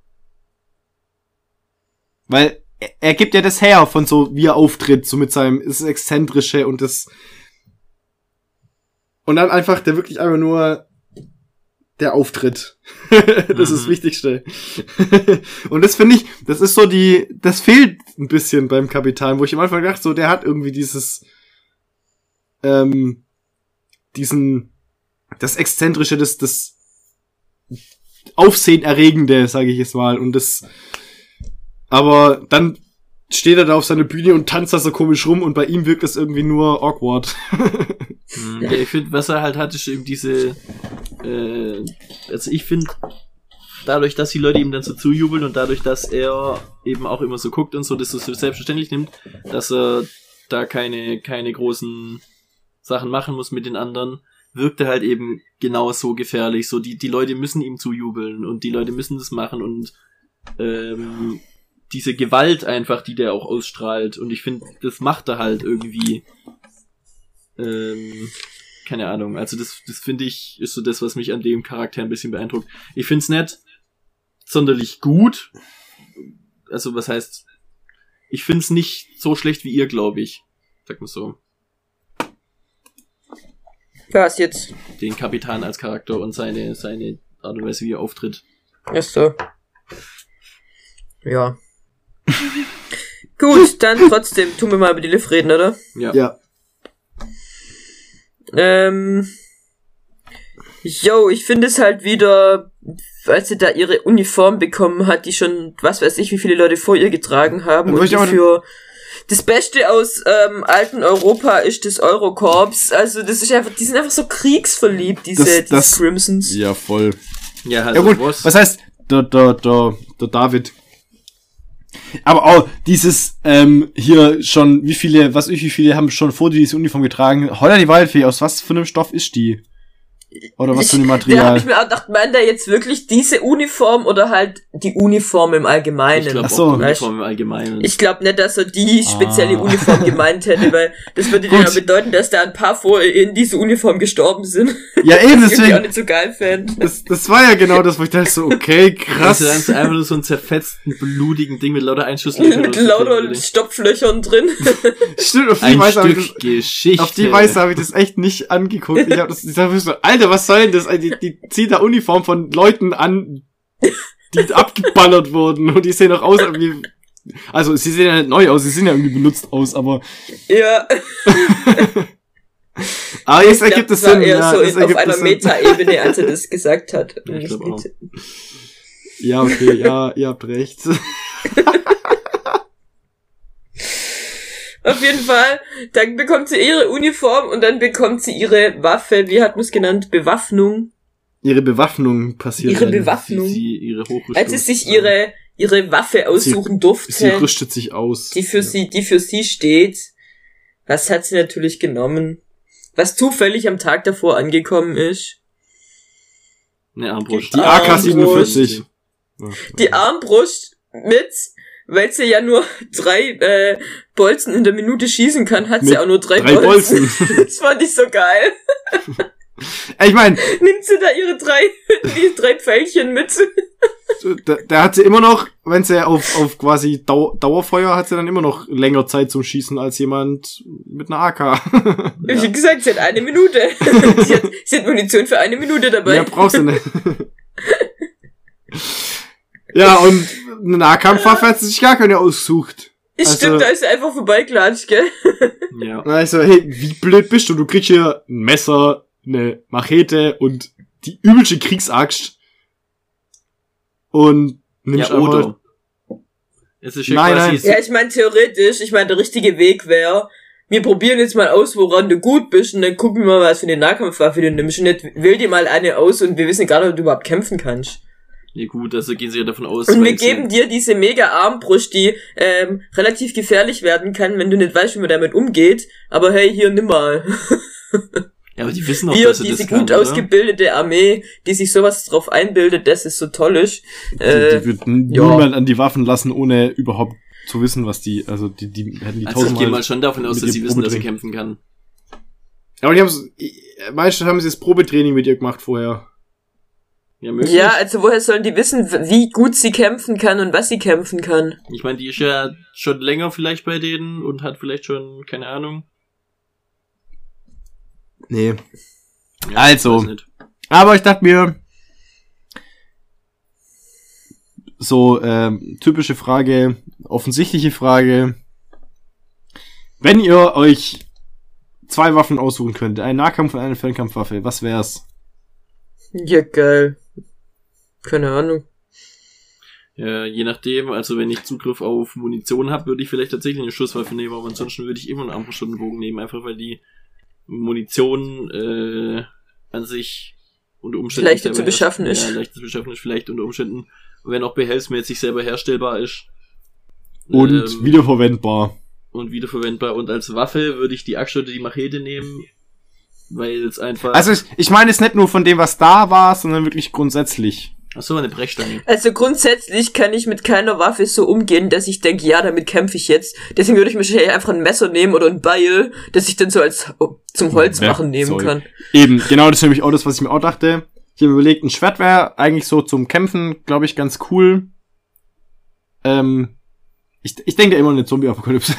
Weil er, er gibt ja das her von so, wie er auftritt, so mit seinem, das Exzentrische und das, und dann einfach der wirklich einfach nur der Auftritt. das ist das Mhm. Wichtigste. und das finde ich, das ist so die, das fehlt ein bisschen beim Kapitän, wo ich am Anfang dachte, so, der hat irgendwie dieses, ähm, diesen, das Exzentrische, das, das Aufsehenerregende, sage ich jetzt mal, und das, aber dann steht er da auf seiner Bühne und tanzt da so komisch rum und bei ihm wirkt es irgendwie nur awkward. Mhm. Ja, ich finde, was er halt hat, ist eben diese, äh, also ich finde, dadurch, dass die Leute ihm dann so zujubeln und dadurch, dass er eben auch immer so guckt und so, das so selbstverständlich nimmt, dass er da keine, keine großen Sachen machen muss mit den anderen, wirkt er halt eben genau so gefährlich. So, die, die Leute müssen ihm zujubeln und die Leute müssen das machen und ähm, diese Gewalt einfach, die der auch ausstrahlt. Und ich finde, das macht er halt irgendwie. Ähm, keine Ahnung. Also das, das finde ich, ist so das, was mich an dem Charakter ein bisschen beeindruckt. Ich finde es nicht sonderlich gut. Also was heißt, ich finde es nicht so schlecht wie ihr, glaube ich. Sag mal so. Was jetzt? Den Kapitän als Charakter und seine, seine Art und Weise, wie er auftritt. Ach so. Ja. Gut, dann trotzdem tun wir mal über die Liv reden, oder? Ja. ja. Ähm. Yo, ich finde es halt wieder, als sie da ihre Uniform bekommen hat, die schon, was weiß ich, wie viele Leute vor ihr getragen haben Dann und die für das Beste aus ähm, alten Europa ist das Eurokorps. Also das ist einfach, die sind einfach so kriegsverliebt, diese, Das- diese das- Crimsons. Ja, voll. Ja, also Ja gut, was, was heißt der, der, der, der David? Aber auch dieses ähm, hier schon, wie viele, was ich, wie viele haben schon vor dir diese Uniform getragen? Holla die Waldfee, aus was für einem Stoff ist die? Oder was für ein Da habe Material? ich mir auch gedacht, meint er jetzt wirklich diese Uniform oder halt die Uniform im Allgemeinen? ich glaube Ach so. auch die Uniform im Allgemeinen. Ich glaube nicht, dass er die spezielle Ah. Uniform gemeint hätte, weil das würde ja bedeuten, dass da ein paar vor in diese Uniform gestorben sind. Ja, eben, Was ich auch deswegen. nicht so geil fände. Das, das war ja genau das, wo ich dachte so, okay, krass. Dann ist einfach nur so ein zerfetzten, blutigen Ding mit lauter Einschusslöchern. Mit lauter. Stopflöchern drin. Stimmt, auf die Ein Weise habe ich Stück das, Geschichte. auf die Weise habe ich das echt nicht angeguckt. Ich habe das, ich dachte so, Alter, was soll denn das? Die, die ziehen da Uniform von Leuten an, die abgeballert wurden und die sehen auch aus wie, also sie sehen ja nicht neu aus, sie sehen ja irgendwie benutzt aus, aber, ja. aber jetzt ergibt es Sinn, eher ja, so es in, auf einer. Meta-Ebene, als er das gesagt hat. Ja, ich glaub auch. Ja, okay, ja, ihr habt recht. Auf jeden Fall, dann bekommt sie ihre Uniform und dann bekommt sie ihre Waffe, wie hat man es genannt, Bewaffnung. Ihre Bewaffnung passiert. Ihre dann. Bewaffnung. Sie, sie ihre Hochrüstung. Als sie sich ihre, ihre Waffe aussuchen durfte, Sie rüstet sich aus. die für sie, die für sie steht, was hat sie natürlich genommen? Was zufällig am Tag davor angekommen ist. Eine Armbrust. Die AK-47. Die Armbrust mit, weil sie ja nur drei äh, Bolzen in der Minute schießen kann, hat sie auch nur drei, drei Bolzen. Bolzen. das fand ich so geil. Ich meine, Nimmt sie da ihre drei, die drei Pfeilchen mit. da, da hat sie immer noch, wenn sie auf, auf quasi Dau Dauerfeuer hat sie dann immer noch länger Zeit zum Schießen als jemand mit einer AK. Wie gesagt, sie hat eine Minute. sie, hat, sie hat Munition für eine Minute dabei. Mehr brauchst du nicht. Ja, und eine Nahkampfwaffe hat sie sich gar keine ausgesucht. Ich also- Stimmt, da ist sie einfach vorbeiklatscht, gell? Ja. Na, ich so, hey, wie blöd bist du? Du kriegst hier ein Messer, eine Machete und die übelste Kriegsaxt. Und nimmst Ja, oder. Es ist ja Nein, quasi Ja, ich meine, theoretisch, ich meine, der richtige Weg wäre, wir probieren jetzt mal aus, woran du gut bist, und dann gucken wir mal, was für eine Nahkampfwaffe du nimmst. Und nicht, wähl dir mal eine aus und wir wissen gar nicht, ob du überhaupt kämpfen kannst. Ja gut, also gehen sie ja davon aus. Und wir geben dir diese mega Armbrust, die ähm, relativ gefährlich werden kann, wenn du nicht weißt, wie man damit umgeht. Aber hey, hier nimm mal. Ja, aber die wissen auch, Wir, dass sie diese das kann, gut oder? ausgebildete Armee, die sich sowas drauf einbildet, dass es so toll ist. Die, Äh, die würden ja. niemand an die Waffen lassen, ohne überhaupt zu wissen, was die, also die, die hätten die Also ich tausendmal. gehe mal schon davon aus, dass sie wissen, dass sie kämpfen kann. Aber die haben meistens haben sie das Probetraining mit ihr gemacht vorher. Ja, möglich. ja, also woher sollen die wissen, wie gut sie kämpfen kann und was sie kämpfen kann? Ich meine, die ist ja schon länger vielleicht bei denen und hat vielleicht schon, keine Ahnung. Nee. Ja, Also. Aber ich dachte mir, so ähm, typische Frage, offensichtliche Frage. Wenn ihr euch zwei Waffen aussuchen könnt, einen Nahkampf und eine Fernkampfwaffe, was wär's? Ja, geil. Keine Ahnung. Ja, je nachdem, also wenn ich Zugriff auf Munition habe, würde ich vielleicht tatsächlich eine Schusswaffe nehmen, aber ansonsten würde ich immer einen Armbruststundenbogen nehmen, einfach weil die Munition äh, an sich unter Umständen Leichter zu beschaffen ist. Ja, leichter zu beschaffen ist, vielleicht unter Umständen, wenn auch behelfsmäßig selber herstellbar ist. Und Ähm, wiederverwendbar. und wiederverwendbar. Und als Waffe würde ich die Axt oder die Machete nehmen, weil es einfach. Also ich, ich meine es nicht nur von dem, was da war, sondern wirklich grundsätzlich. Ach so, eine Brechstange. Also grundsätzlich kann ich mit keiner Waffe so umgehen, dass ich denke, ja, damit kämpfe ich jetzt. Deswegen würde ich wahrscheinlich einfach ein Messer nehmen oder ein Beil, das ich dann so als zum Holzmachen nehmen Werkzeug. kann. Eben, genau das ist nämlich auch das, was ich mir auch dachte. Ich habe mir überlegt, ein Schwert wäre eigentlich so zum Kämpfen, glaube ich, ganz cool. Ähm, ich, ich denke immer an eine Zombie-Apokalypse.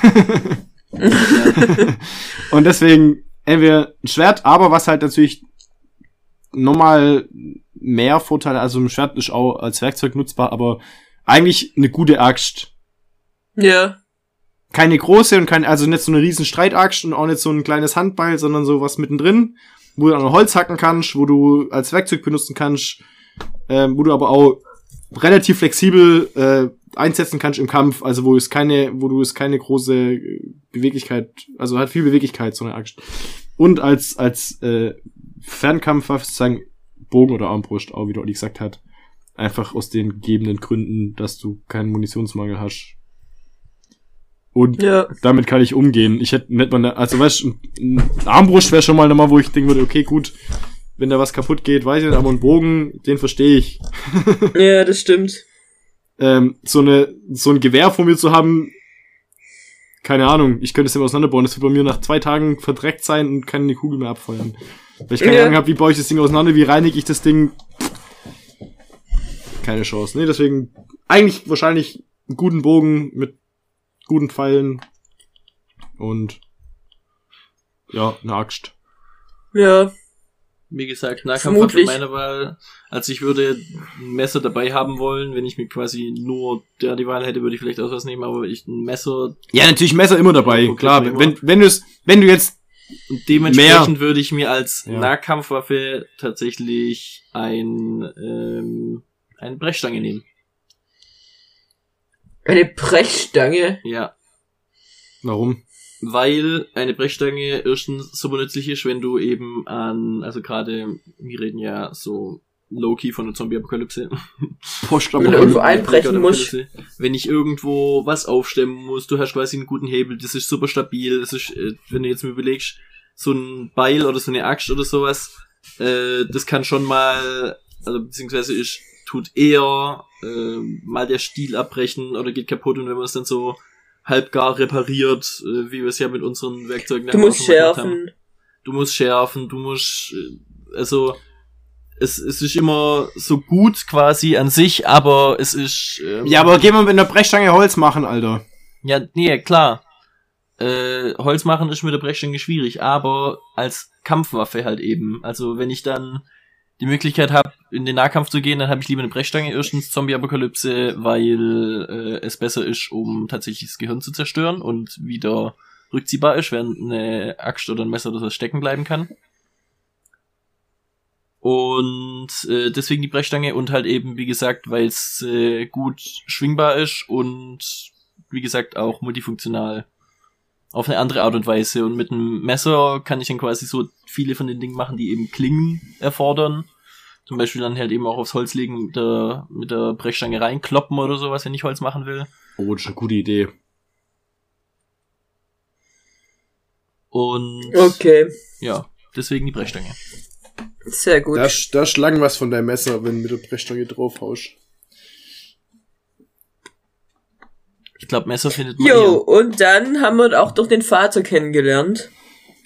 Und deswegen entweder ein Schwert, aber was halt natürlich nochmal mehr Vorteile, also ein Schwert ist auch als Werkzeug nutzbar, aber eigentlich eine gute Axt. Ja. Keine große und kein, also nicht so eine riesen Streitaxt und auch nicht so ein kleines Handbeil, sondern so was mittendrin, wo du auch noch Holz hacken kannst, wo du als Werkzeug benutzen kannst, ähm, wo du aber auch relativ flexibel äh, einsetzen kannst im Kampf, also wo es keine, wo du es keine große äh, Beweglichkeit, also hat viel Beweglichkeit, so eine Axt. Und als, als äh, Fernkampfwaffe sozusagen Bogen oder Armbrust, auch wie der Olli gesagt hat. Einfach aus den gegebenen Gründen, dass du keinen Munitionsmangel hast. Und Ja. damit kann ich umgehen. Ich hätte nicht mal, ne, also weißt du, ein Armbrust wäre schon mal nochmal, wo ich denken würde, okay, gut, wenn da was kaputt geht, weiß ich nicht, aber ein Bogen, den verstehe ich. Ja, das stimmt. Ähm, so eine, so ein Gewehr vor mir zu haben, keine Ahnung, ich könnte es immer auseinanderbauen. Das wird bei mir nach zwei Tagen verdreckt sein und kann eine Kugel mehr abfeuern. Weil ich keine. Ahnung habe, wie baue ich das Ding auseinander, wie reinige ich das Ding. Keine Chance. Nee, deswegen eigentlich wahrscheinlich einen guten Bogen mit guten Pfeilen und ja, eine Axt. Ja. Wie gesagt, Nahkampf Vermutlich. meiner Wahl. Also ich würde ein Messer dabei haben wollen, wenn ich mir quasi nur der die Wahl hätte, würde ich vielleicht auch was nehmen, aber ich ein Messer Ja, natürlich Messer immer dabei, klar. immer. Wenn, wenn du es, wenn du jetzt, und dementsprechend Mehr. würde ich mir als ja. Nahkampfwaffe tatsächlich ein, ähm, eine Brechstange nehmen. Eine Brechstange? Ja. Warum? Weil eine Brechstange erstens super nützlich ist, wenn du eben an, also gerade, wir reden ja so low-key von der Zombie-Apokalypse. Wenn du irgendwo einbrechen musst. Wenn ich irgendwo was aufstemmen muss, du hast quasi einen guten Hebel, das ist super stabil, das ist, äh, wenn du jetzt mir überlegst, so ein Beil oder so eine Axt oder sowas, äh, das kann schon mal, also beziehungsweise ist, tut eher äh, mal der Stiel abbrechen oder geht kaputt und wenn man es dann so halbgar repariert, äh, wie wir es ja mit unseren Werkzeugen Du musst gemacht haben. schärfen. Du musst schärfen, du musst, äh, also es, es ist immer so gut quasi an sich, aber es ist ähm, Ja, aber gehen wir mit einer Brechstange Holz machen, Alter. ja, nee, klar. Äh, Holz machen ist mit der Brechstange schwierig, aber als Kampfwaffe halt eben. Also wenn ich dann die Möglichkeit habe, in den Nahkampf zu gehen, dann habe ich lieber eine Brechstange. Erstens Zombie-Apokalypse, weil äh, es besser ist, um tatsächlich das Gehirn zu zerstören und wieder rückziehbar ist, während eine Axt oder ein Messer oder so stecken bleiben kann. Und äh, deswegen die Brechstange und halt eben, wie gesagt, weil es äh, gut schwingbar ist und wie gesagt auch multifunktional auf eine andere Art und Weise. Und mit einem Messer kann ich dann quasi so viele von den Dingen machen, die eben Klingen erfordern. Zum Beispiel dann halt eben auch aufs Holz legen, mit der, mit der Brechstange reinkloppen oder sowas, wenn ich Holz machen will. Oh, das ist eine gute Idee. Und Okay, ja, deswegen die Brechstange. Sehr gut. Da, da schlang was von deinem Messer, wenn du mit der Brechstange draufhaust. Ich glaube, Messer findet man Jo, und dann haben wir auch doch den Vater kennengelernt.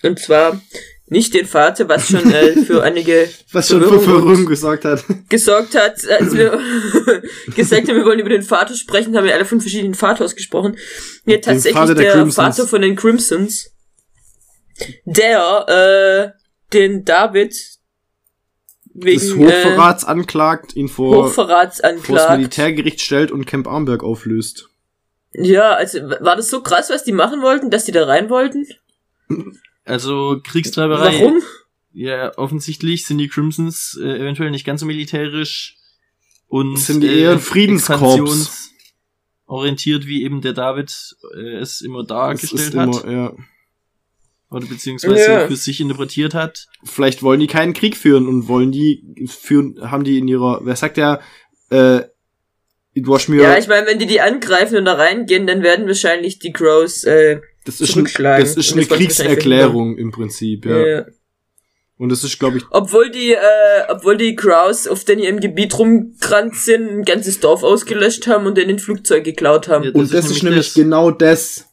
Und zwar nicht den Vater, was schon äh, für einige Was schon für Verwirrung gesagt hat. gesorgt hat, als wir gesagt haben, wir wollen über den Vater sprechen, haben wir alle von verschiedenen Vaters gesprochen. Ja, tatsächlich Vater der der. Vater von den Crimsons, der äh, den David Des wegen äh, Hochverrats anklagt, ihn vor, Hochverrats vor das anklagt. Militärgericht stellt und Camp Armberg auflöst. Ja, also war das so krass, was die machen wollten, dass die da rein wollten? Also Kriegstreiberei. Warum? Ja, offensichtlich sind die Crimsons äh, eventuell nicht ganz so militärisch und Sind die eher ein Friedenskorps. orientiert, wie eben der David äh, es immer Das dargestellt ist hat immer, ja. Oder beziehungsweise Ja. für sich interpretiert hat. Vielleicht wollen die keinen Krieg führen und wollen die führen, haben die in ihrer, wer sagt ja, äh, du hast mir, Ja, ich meine, wenn die die angreifen und da reingehen, dann werden wahrscheinlich die Crows äh, das ist, ein, das ist eine das Kriegserklärung im Prinzip, ja. Ja. Und das ist, glaube ich, Obwohl die, äh, obwohl die Crows auf den ihrem Gebiet rumgerannt sind, ein ganzes Dorf ausgelöscht haben und denen ein Flugzeug geklaut haben. Ja, und das ist nämlich genau das.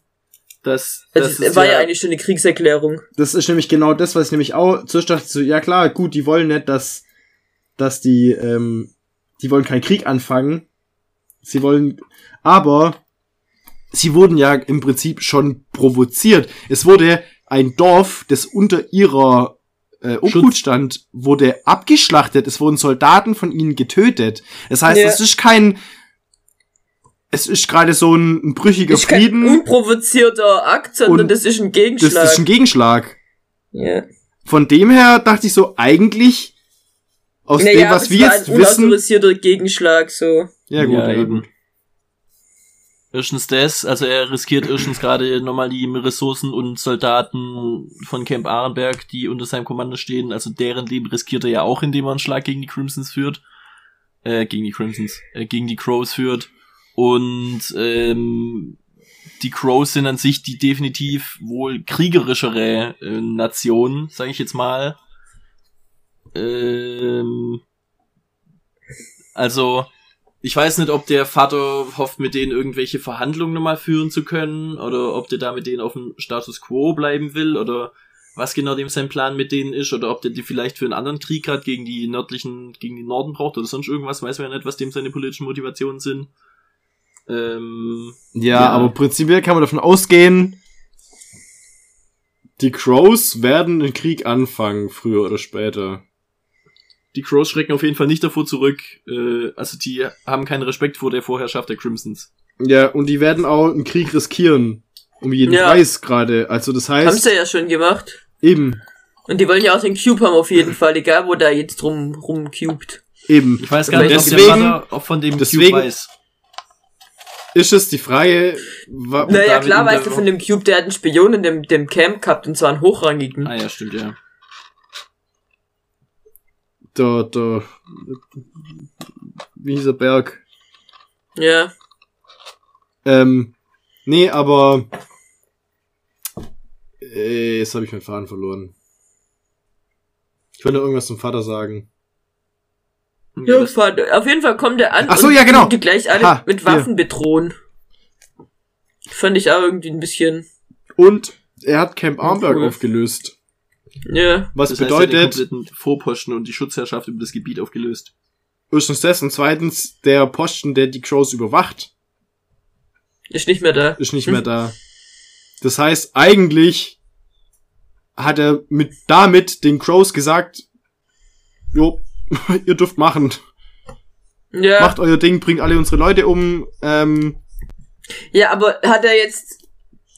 Das, das das ist war ja eigentlich schon eine Kriegserklärung. Das ist nämlich genau das, was ich nämlich auch zuerst dachte, so, ja klar, gut, die wollen nicht, dass, dass die, ähm, die wollen keinen Krieg anfangen. Sie wollen, aber sie wurden ja im Prinzip schon provoziert. Es wurde ein Dorf, das unter ihrer äh, Obhut stand, wurde abgeschlachtet. Es wurden Soldaten von ihnen getötet. Das heißt, Ja. es ist kein, es ist gerade so ein, ein brüchiger Das ist kein Frieden. unprovozierter Akt, sondern Und das ist ein Das Gegenschlag. ist ein Gegenschlag. ja. Von dem her dachte ich so, eigentlich, aus dem, Naja, was es wir war jetzt ein wissen. unautorisierter Gegenschlag, so. Ja, gut, ja, eben. Erstens das, also er riskiert erstens gerade nochmal die Ressourcen und Soldaten von Camp Arenberg, die unter seinem Kommando stehen, also deren Leben riskiert er ja auch, indem er einen Schlag gegen die Crimsons führt. Äh, gegen die Crimsons, äh, gegen die Crows führt. Und ähm, die Crows sind an sich die definitiv wohl kriegerischere äh, Nation, sage ich jetzt mal. Ähm, also, ich weiß nicht, ob der Vater hofft, mit denen irgendwelche Verhandlungen nochmal führen zu können, oder ob der da mit denen auf dem Status quo bleiben will, oder was genau dem sein Plan mit denen ist, oder ob der die vielleicht für einen anderen Krieg gerade gegen die nördlichen, gegen den Norden braucht, oder sonst irgendwas, weiß man ja nicht, was dem seine politischen Motivationen sind. Ähm, Ja, Ja. aber prinzipiell kann man davon ausgehen, die Crows werden den Krieg anfangen, früher oder später. die Crows schrecken auf jeden Fall nicht davor zurück, äh, also die haben keinen Respekt vor der Vorherrschaft der Crimsons. Ja, und die werden auch einen Krieg riskieren. Um jeden Ja. Preis gerade. Also das Haben heißt, sie ja schon gemacht. eben, Und die wollen ja auch den Cube haben auf jeden Fall, egal wo da jetzt drum rumcubt. eben. Ich weiß gar nicht, ob deswegen, der Vater auch von dem deswegen- Cube weiß. Ist es die Frage, wa- Naja, klar weißt du von dem Cube, der hat einen Spion in dem, dem Camp gehabt und zwar einen hochrangigen. Ah ja, stimmt, ja. der, der, wie hieß der Berg? Ja. Ähm, nee, aber, äh, jetzt habe ich meinen Faden verloren. Ich wollte irgendwas zum Vater sagen. Ja, Vater. Auf jeden Fall kommt er an Ach so, und ja, genau. die gleich alle Ha, mit hier. Waffen bedrohen. Fand ich auch irgendwie ein bisschen, Und er hat Camp Armberg cool. aufgelöst. ja. Was das heißt, er hat den bedeutet, Vorposten und die Schutzherrschaft über das Gebiet aufgelöst. erstens das und zweitens, der Posten, der die Crows überwacht, Ist nicht mehr da. ist nicht mehr da. Das heißt, eigentlich hat er mit damit den Crows gesagt, jo, ihr dürft machen. Ja. Macht euer Ding, bringt alle unsere Leute um. Ähm, Ja, aber hat er jetzt,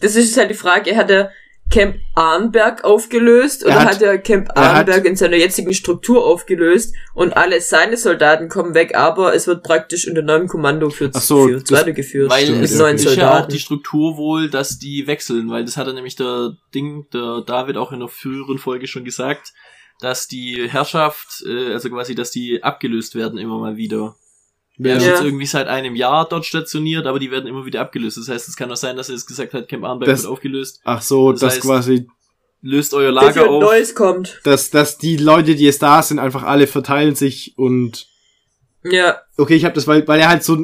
das ist jetzt halt die Frage, hat er Camp Arnberg aufgelöst oder Er hat- hat, er Camp er hat- Arnberg in seiner jetzigen Struktur aufgelöst und alle seine Soldaten kommen weg, aber es wird praktisch unter neuem Kommando für, Ach so, für das- weitergeführt. Weil es ist ja auch Soldaten. die Struktur wohl, dass die wechseln, weil das hat er nämlich der Ding, der David auch in der früheren Folge schon gesagt, dass die Herrschaft, äh, also quasi, dass die abgelöst werden immer mal wieder. Er ist Ja. jetzt irgendwie seit einem Jahr dort stationiert, aber die werden immer wieder abgelöst. Das heißt, es kann auch sein, dass er jetzt gesagt hat, Camp Arnberg Das- wird aufgelöst. ach so, Das das, heißt- quasi, Löst euer Lager ein auf. Neues kommt. dass, dass die Leute, die jetzt da sind, einfach alle verteilen sich und Ja. okay, ich habe das, weil, weil er halt so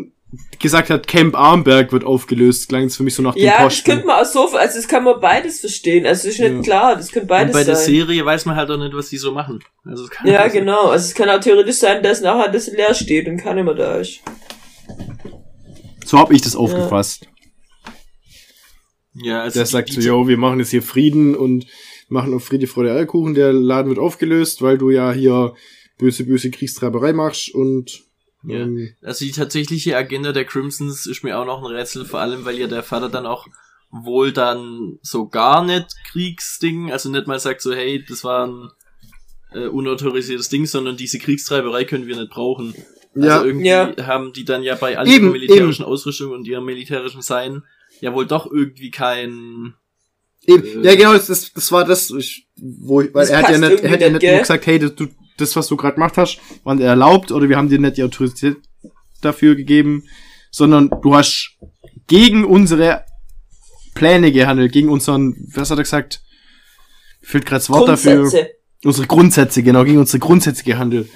gesagt hat, Camp Armberg wird aufgelöst, klang es für mich so nach dem Ja, das Posten. könnte man auch so, also das kann man beides verstehen. Also es ist nicht Ja. klar, das könnte Und beides bei der sein. Serie weiß man halt auch nicht, was die so machen. Also es kann Ja, genau. Also es kann auch theoretisch sein, dass nachher das leer steht und keiner mehr da ist. So habe ich das aufgefasst. Ja, also Der sagt so, yo, wir machen jetzt hier Frieden und machen auf Friede, Freude, Eierkuchen. Der Laden wird aufgelöst, weil du ja hier böse, böse Kriegstreiberei machst und Ja. ähm, Also die tatsächliche Agenda der Crimsons ist mir auch noch ein Rätsel, vor allem weil ja der Vater dann auch wohl dann so gar nicht Kriegsding, also nicht mal sagt so, hey, das war ein äh, unautorisiertes Ding, sondern diese Kriegstreiberei können wir nicht brauchen. Also Ja. irgendwie Ja. haben die dann ja bei all Eben, ihrer militärischen Ausrüstung und ihrem militärischen Sein ja wohl doch irgendwie kein Eben, Äh, ja, genau, das, das, war das, ich, wo ich, weil Das er hat ja nicht, er hat ja nicht, nur gesagt, hey, das, du, das, was du gerade gemacht hast, war nicht erlaubt oder wir haben dir nicht die Autorität dafür gegeben, sondern du hast gegen unsere Pläne gehandelt, gegen unseren, was hat er gesagt? Fehlt gerade das Wort dafür. Unsere Grundsätze, genau, gegen unsere Grundsätze gehandelt.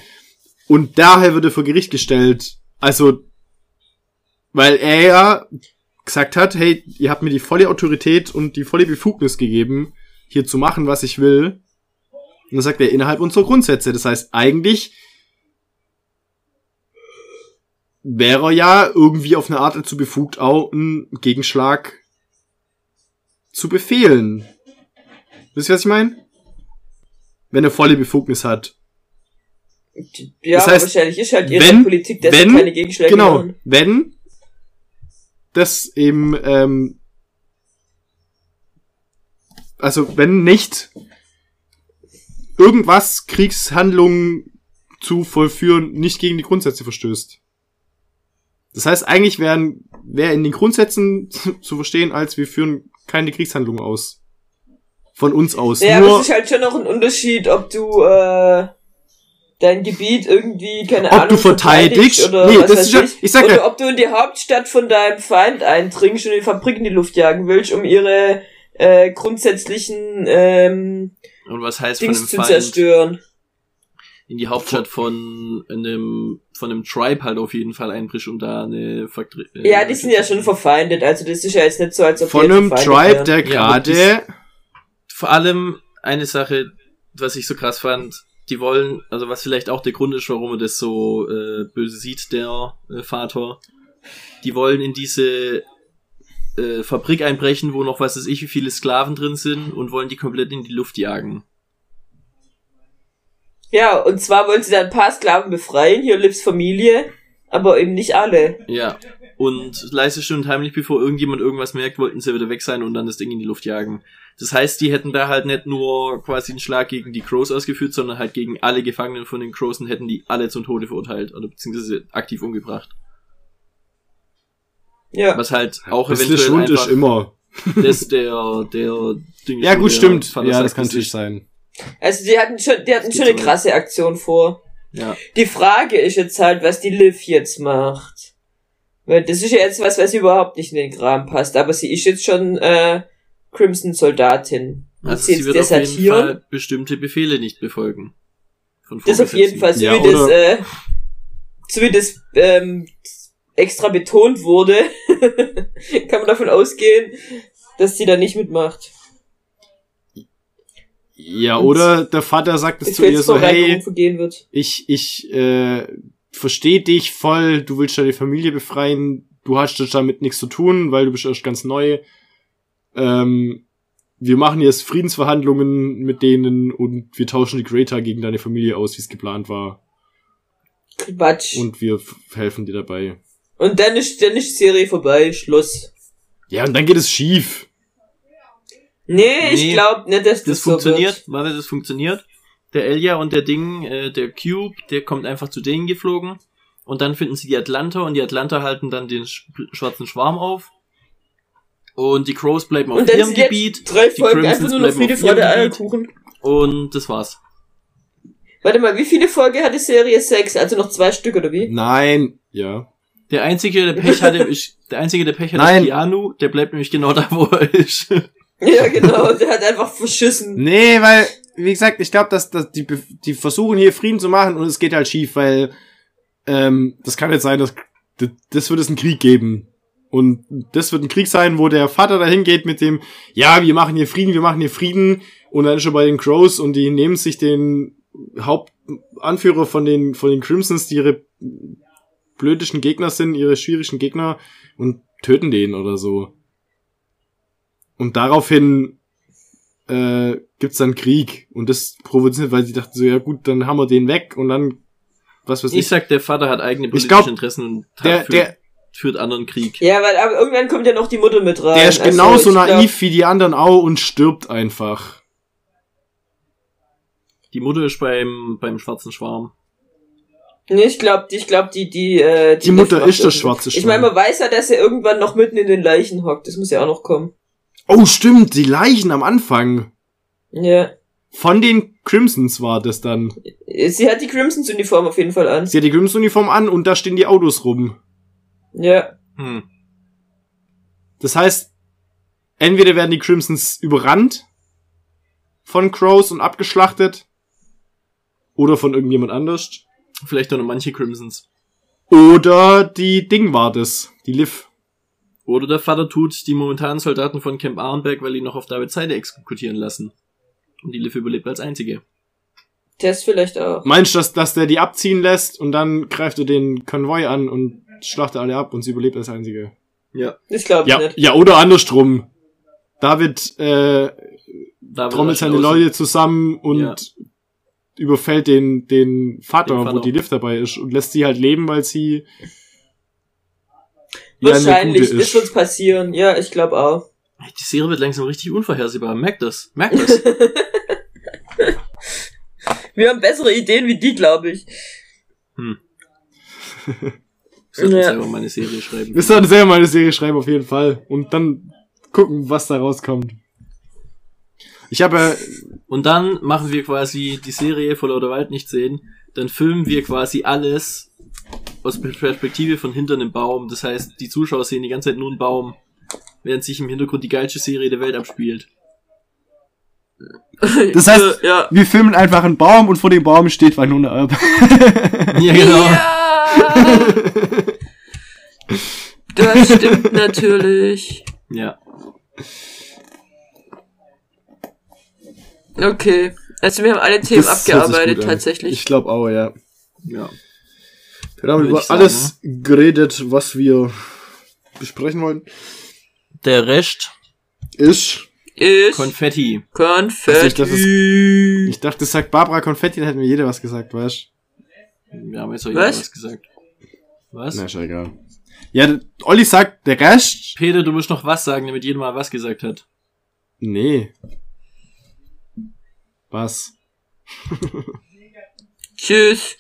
Und daher wird er vor Gericht gestellt. Also, weil er ja gesagt hat, hey, ihr habt mir die volle Autorität und die volle Befugnis gegeben, hier zu machen, was ich will. Und dann sagt er, innerhalb unserer Grundsätze. Das heißt, eigentlich wäre er ja irgendwie auf eine Art dazu befugt, auch einen Gegenschlag zu befehlen. Wisst ihr, was ich meine? Wenn er volle Befugnis hat. Ja, Das heißt, wahrscheinlich ist halt ihre wenn- Politik, dass wenn- keine Gegenschläge Genau, machen. wenn das eben, ähm, also wenn nicht irgendwas Kriegshandlungen zu vollführen nicht gegen die Grundsätze verstößt. Das heißt, eigentlich wären, wäre in den Grundsätzen zu verstehen, als wir führen keine Kriegshandlungen aus. Von uns aus. Ja, aber Nur, es ist halt schon noch ein Unterschied, ob du äh, dein Gebiet irgendwie, keine Ob Ahnung, du verteidigst? oder Nee, was das ist ja- ich. ich sag oder ja- ob du in die Hauptstadt von deinem Feind eindringst und die Fabrik in die Luft jagen willst, um ihre äh, grundsätzlichen ähm, und was heißt von Dings einem zu Feind zerstören. in die Hauptstadt von einem von einem Tribe halt auf jeden Fall einbricht, um da eine Faktor äh, Ja, die sind ja schon verfeindet, also das ist ja jetzt nicht so, als ob von einem Tribe, wären. der Ja, gerade, vor allem eine Sache, was ich so krass fand, die wollen, also was vielleicht auch der Grund ist, warum er das so äh, böse sieht, der äh, Vater, die wollen in diese äh, Fabrik einbrechen, wo noch was weiß ich, wie viele Sklaven drin sind und wollen die komplett in die Luft jagen. Ja, und zwar wollen sie dann ein paar Sklaven befreien, hier lebt's Familie, aber eben nicht alle. Ja. Und leise still und heimlich, bevor irgendjemand irgendwas merkt, wollten sie wieder weg sein und dann das Ding in die Luft jagen. Das heißt, die hätten da halt nicht nur quasi einen Schlag gegen die Crows ausgeführt, sondern halt gegen alle Gefangenen von den Crows und hätten die alle zum Tode verurteilt oder beziehungsweise aktiv umgebracht. Ja. Was halt auch Ein bisschen eventuell Schwund ist einfach immer. das der, der Ding Ja, ist, gut, stimmt. Ja, das kann ist- natürlich sein. Also die hatten schon, die hatten schon eine krasse Aktion vor. Ja. Die Frage ist jetzt halt, was die Liv jetzt macht. Weil das ist ja jetzt was, was überhaupt nicht in den Kram passt. Aber sie ist jetzt schon äh, Crimson-Soldatin. Will Also sie sie jetzt wird auf jeden? Fall bestimmte Befehle nicht befolgen. Von Das auf jeden Fall, so Ja, wie das, äh, so wie das ähm, extra betont wurde, kann man davon ausgehen, dass sie da nicht mitmacht. Ja, Und oder der Vater sagt es zu ihr so, hey, ich, ich, äh, versteh dich voll, du willst deine Familie befreien, du hast damit nichts zu tun, weil du bist erst ganz neu. Ähm, wir machen jetzt Friedensverhandlungen mit denen und wir tauschen die Greater gegen deine Familie aus, wie es geplant war. Quatsch. Und, wir helfen dir dabei. Dann ist, dann ist die Serie vorbei, Schluss. Ja, und dann geht es schief. Nee, ich Nee, glaube nicht, dass das, Das so funktioniert, wird. warte, das funktioniert. Der Elia und der Ding, äh, der Cube, der kommt einfach zu denen geflogen. Und dann finden sie die Atlanta und die Atlanta halten dann den sch schwarzen Schwarm auf. Und die Crows bleiben auf Und ihrem Gebiet. drei die Folgen Crimsons einfach nur noch auf Freude. Eierkuchen. Und das war's. Warte mal, wie viele Folgen hat die Serie? Sechs, also noch zwei Stück, oder wie? Nein. Ja. Der einzige, der Pech hatte, ist, der einzige, der Pech hat, Nein. ist Keanu. Der bleibt nämlich genau da, wo er ist. Ja, genau, der hat einfach verschissen. Nee, weil, wie gesagt, ich glaube, dass, dass die, die versuchen hier Frieden zu machen und es geht halt schief, weil ähm, das kann jetzt sein, dass das wird es einen Krieg geben. Und das wird ein Krieg sein, wo der Vater dahin geht mit dem, ja, wir machen hier Frieden, wir machen hier Frieden. Und dann ist er bei den Crows und die nehmen sich den Hauptanführer von den, von den Crimsons, die ihre blödischen Gegner sind, ihre schwierigen Gegner und töten den oder so. Und daraufhin äh, gibt's dann Krieg und das provoziert, weil sie dachten so, ja gut, dann haben wir den weg und dann was weiß Ich ich. sag, der Vater hat eigene politische glaub, Interessen und hat der, der, führt anderen Krieg. Ja, weil aber irgendwann kommt ja noch die Mutter mit rein. der ist Also, genauso ich glaub- naiv wie die anderen auch und stirbt einfach. Die Mutter ist beim, beim schwarzen Schwarm. Nee, ich glaube, ich glaub, die, die, äh, Die Mutter macht ist der irgendwie- schwarze Ich meine, man weiß ja, dass er irgendwann noch mitten in den Leichen hockt. Das muss ja auch noch kommen. Oh, stimmt, die Leichen am Anfang. Ja. Von den Crimsons war das dann. Sie hat die Crimsons Uniform auf jeden Fall an. Sie hat die Crimson-Uniform an und da stehen die Autos rum. Ja. Hm. Das heißt, entweder werden die Crimsons überrannt von Crows und abgeschlachtet oder von irgendjemand anders. Vielleicht auch noch manche Crimsons. Oder die Ding war das, die Liv. Oder der Vater tut die momentanen Soldaten von Camp Arnberg, weil die noch auf Davids Seite exekutieren lassen. Und die Liv überlebt als einzige. Das vielleicht auch. Meinst du, dass, dass der die abziehen lässt und dann greift er den Konvoi an und schlachtet alle ab und sie überlebt als einzige? Ja. Das glaube ich Ja, nicht. ja, oder andersrum. David äh, David trommelt seine Leute zusammen und Ja. Überfällt den, den Vater, Den Vater. wo die Liv dabei ist und lässt sie halt leben, weil sie ja Wahrscheinlich. gute Das ist. wird passieren. Ja, ich glaube auch. Die Serie wird langsam richtig unvorhersehbar. Merkt das. Merkt das. Wir haben bessere Ideen wie die, glaube ich. Hm. Ich sollte Ja. selber meine Serie schreiben. Wir sollten selber mal eine Serie schreiben, auf jeden Fall. Und dann gucken, was da rauskommt. Ich habe Und dann machen wir quasi die Serie vor lauter Wald nicht sehen. Dann filmen wir quasi alles aus der Perspektive von hinter einem Baum. Das heißt, die Zuschauer sehen die ganze Zeit nur einen Baum, während sich im Hintergrund die geilste Serie der Welt abspielt. Das heißt, ja. wir filmen einfach einen Baum und vor dem Baum steht Winona Earp. Ja, genau. Ja! Das stimmt natürlich. Ja. Okay. Also wir haben alle Themen Das abgearbeitet tatsächlich. Ich glaube auch, ja. Ja. Wir haben Würde über ich sagen, alles geredet, was wir besprechen wollten. Der Rest Ist. ist Konfetti. Konfetti. Das ist- Ich dachte, das sagt Barbara Konfetti, dann hätten wir jeder was gesagt, weißt Wir haben jetzt auch Was? was gesagt. Was? Na, ist ja egal. Ja, Olli sagt, der Rest. Peter, du musst noch was sagen, damit jeder mal was gesagt hat. Nee. Was? Tschüss.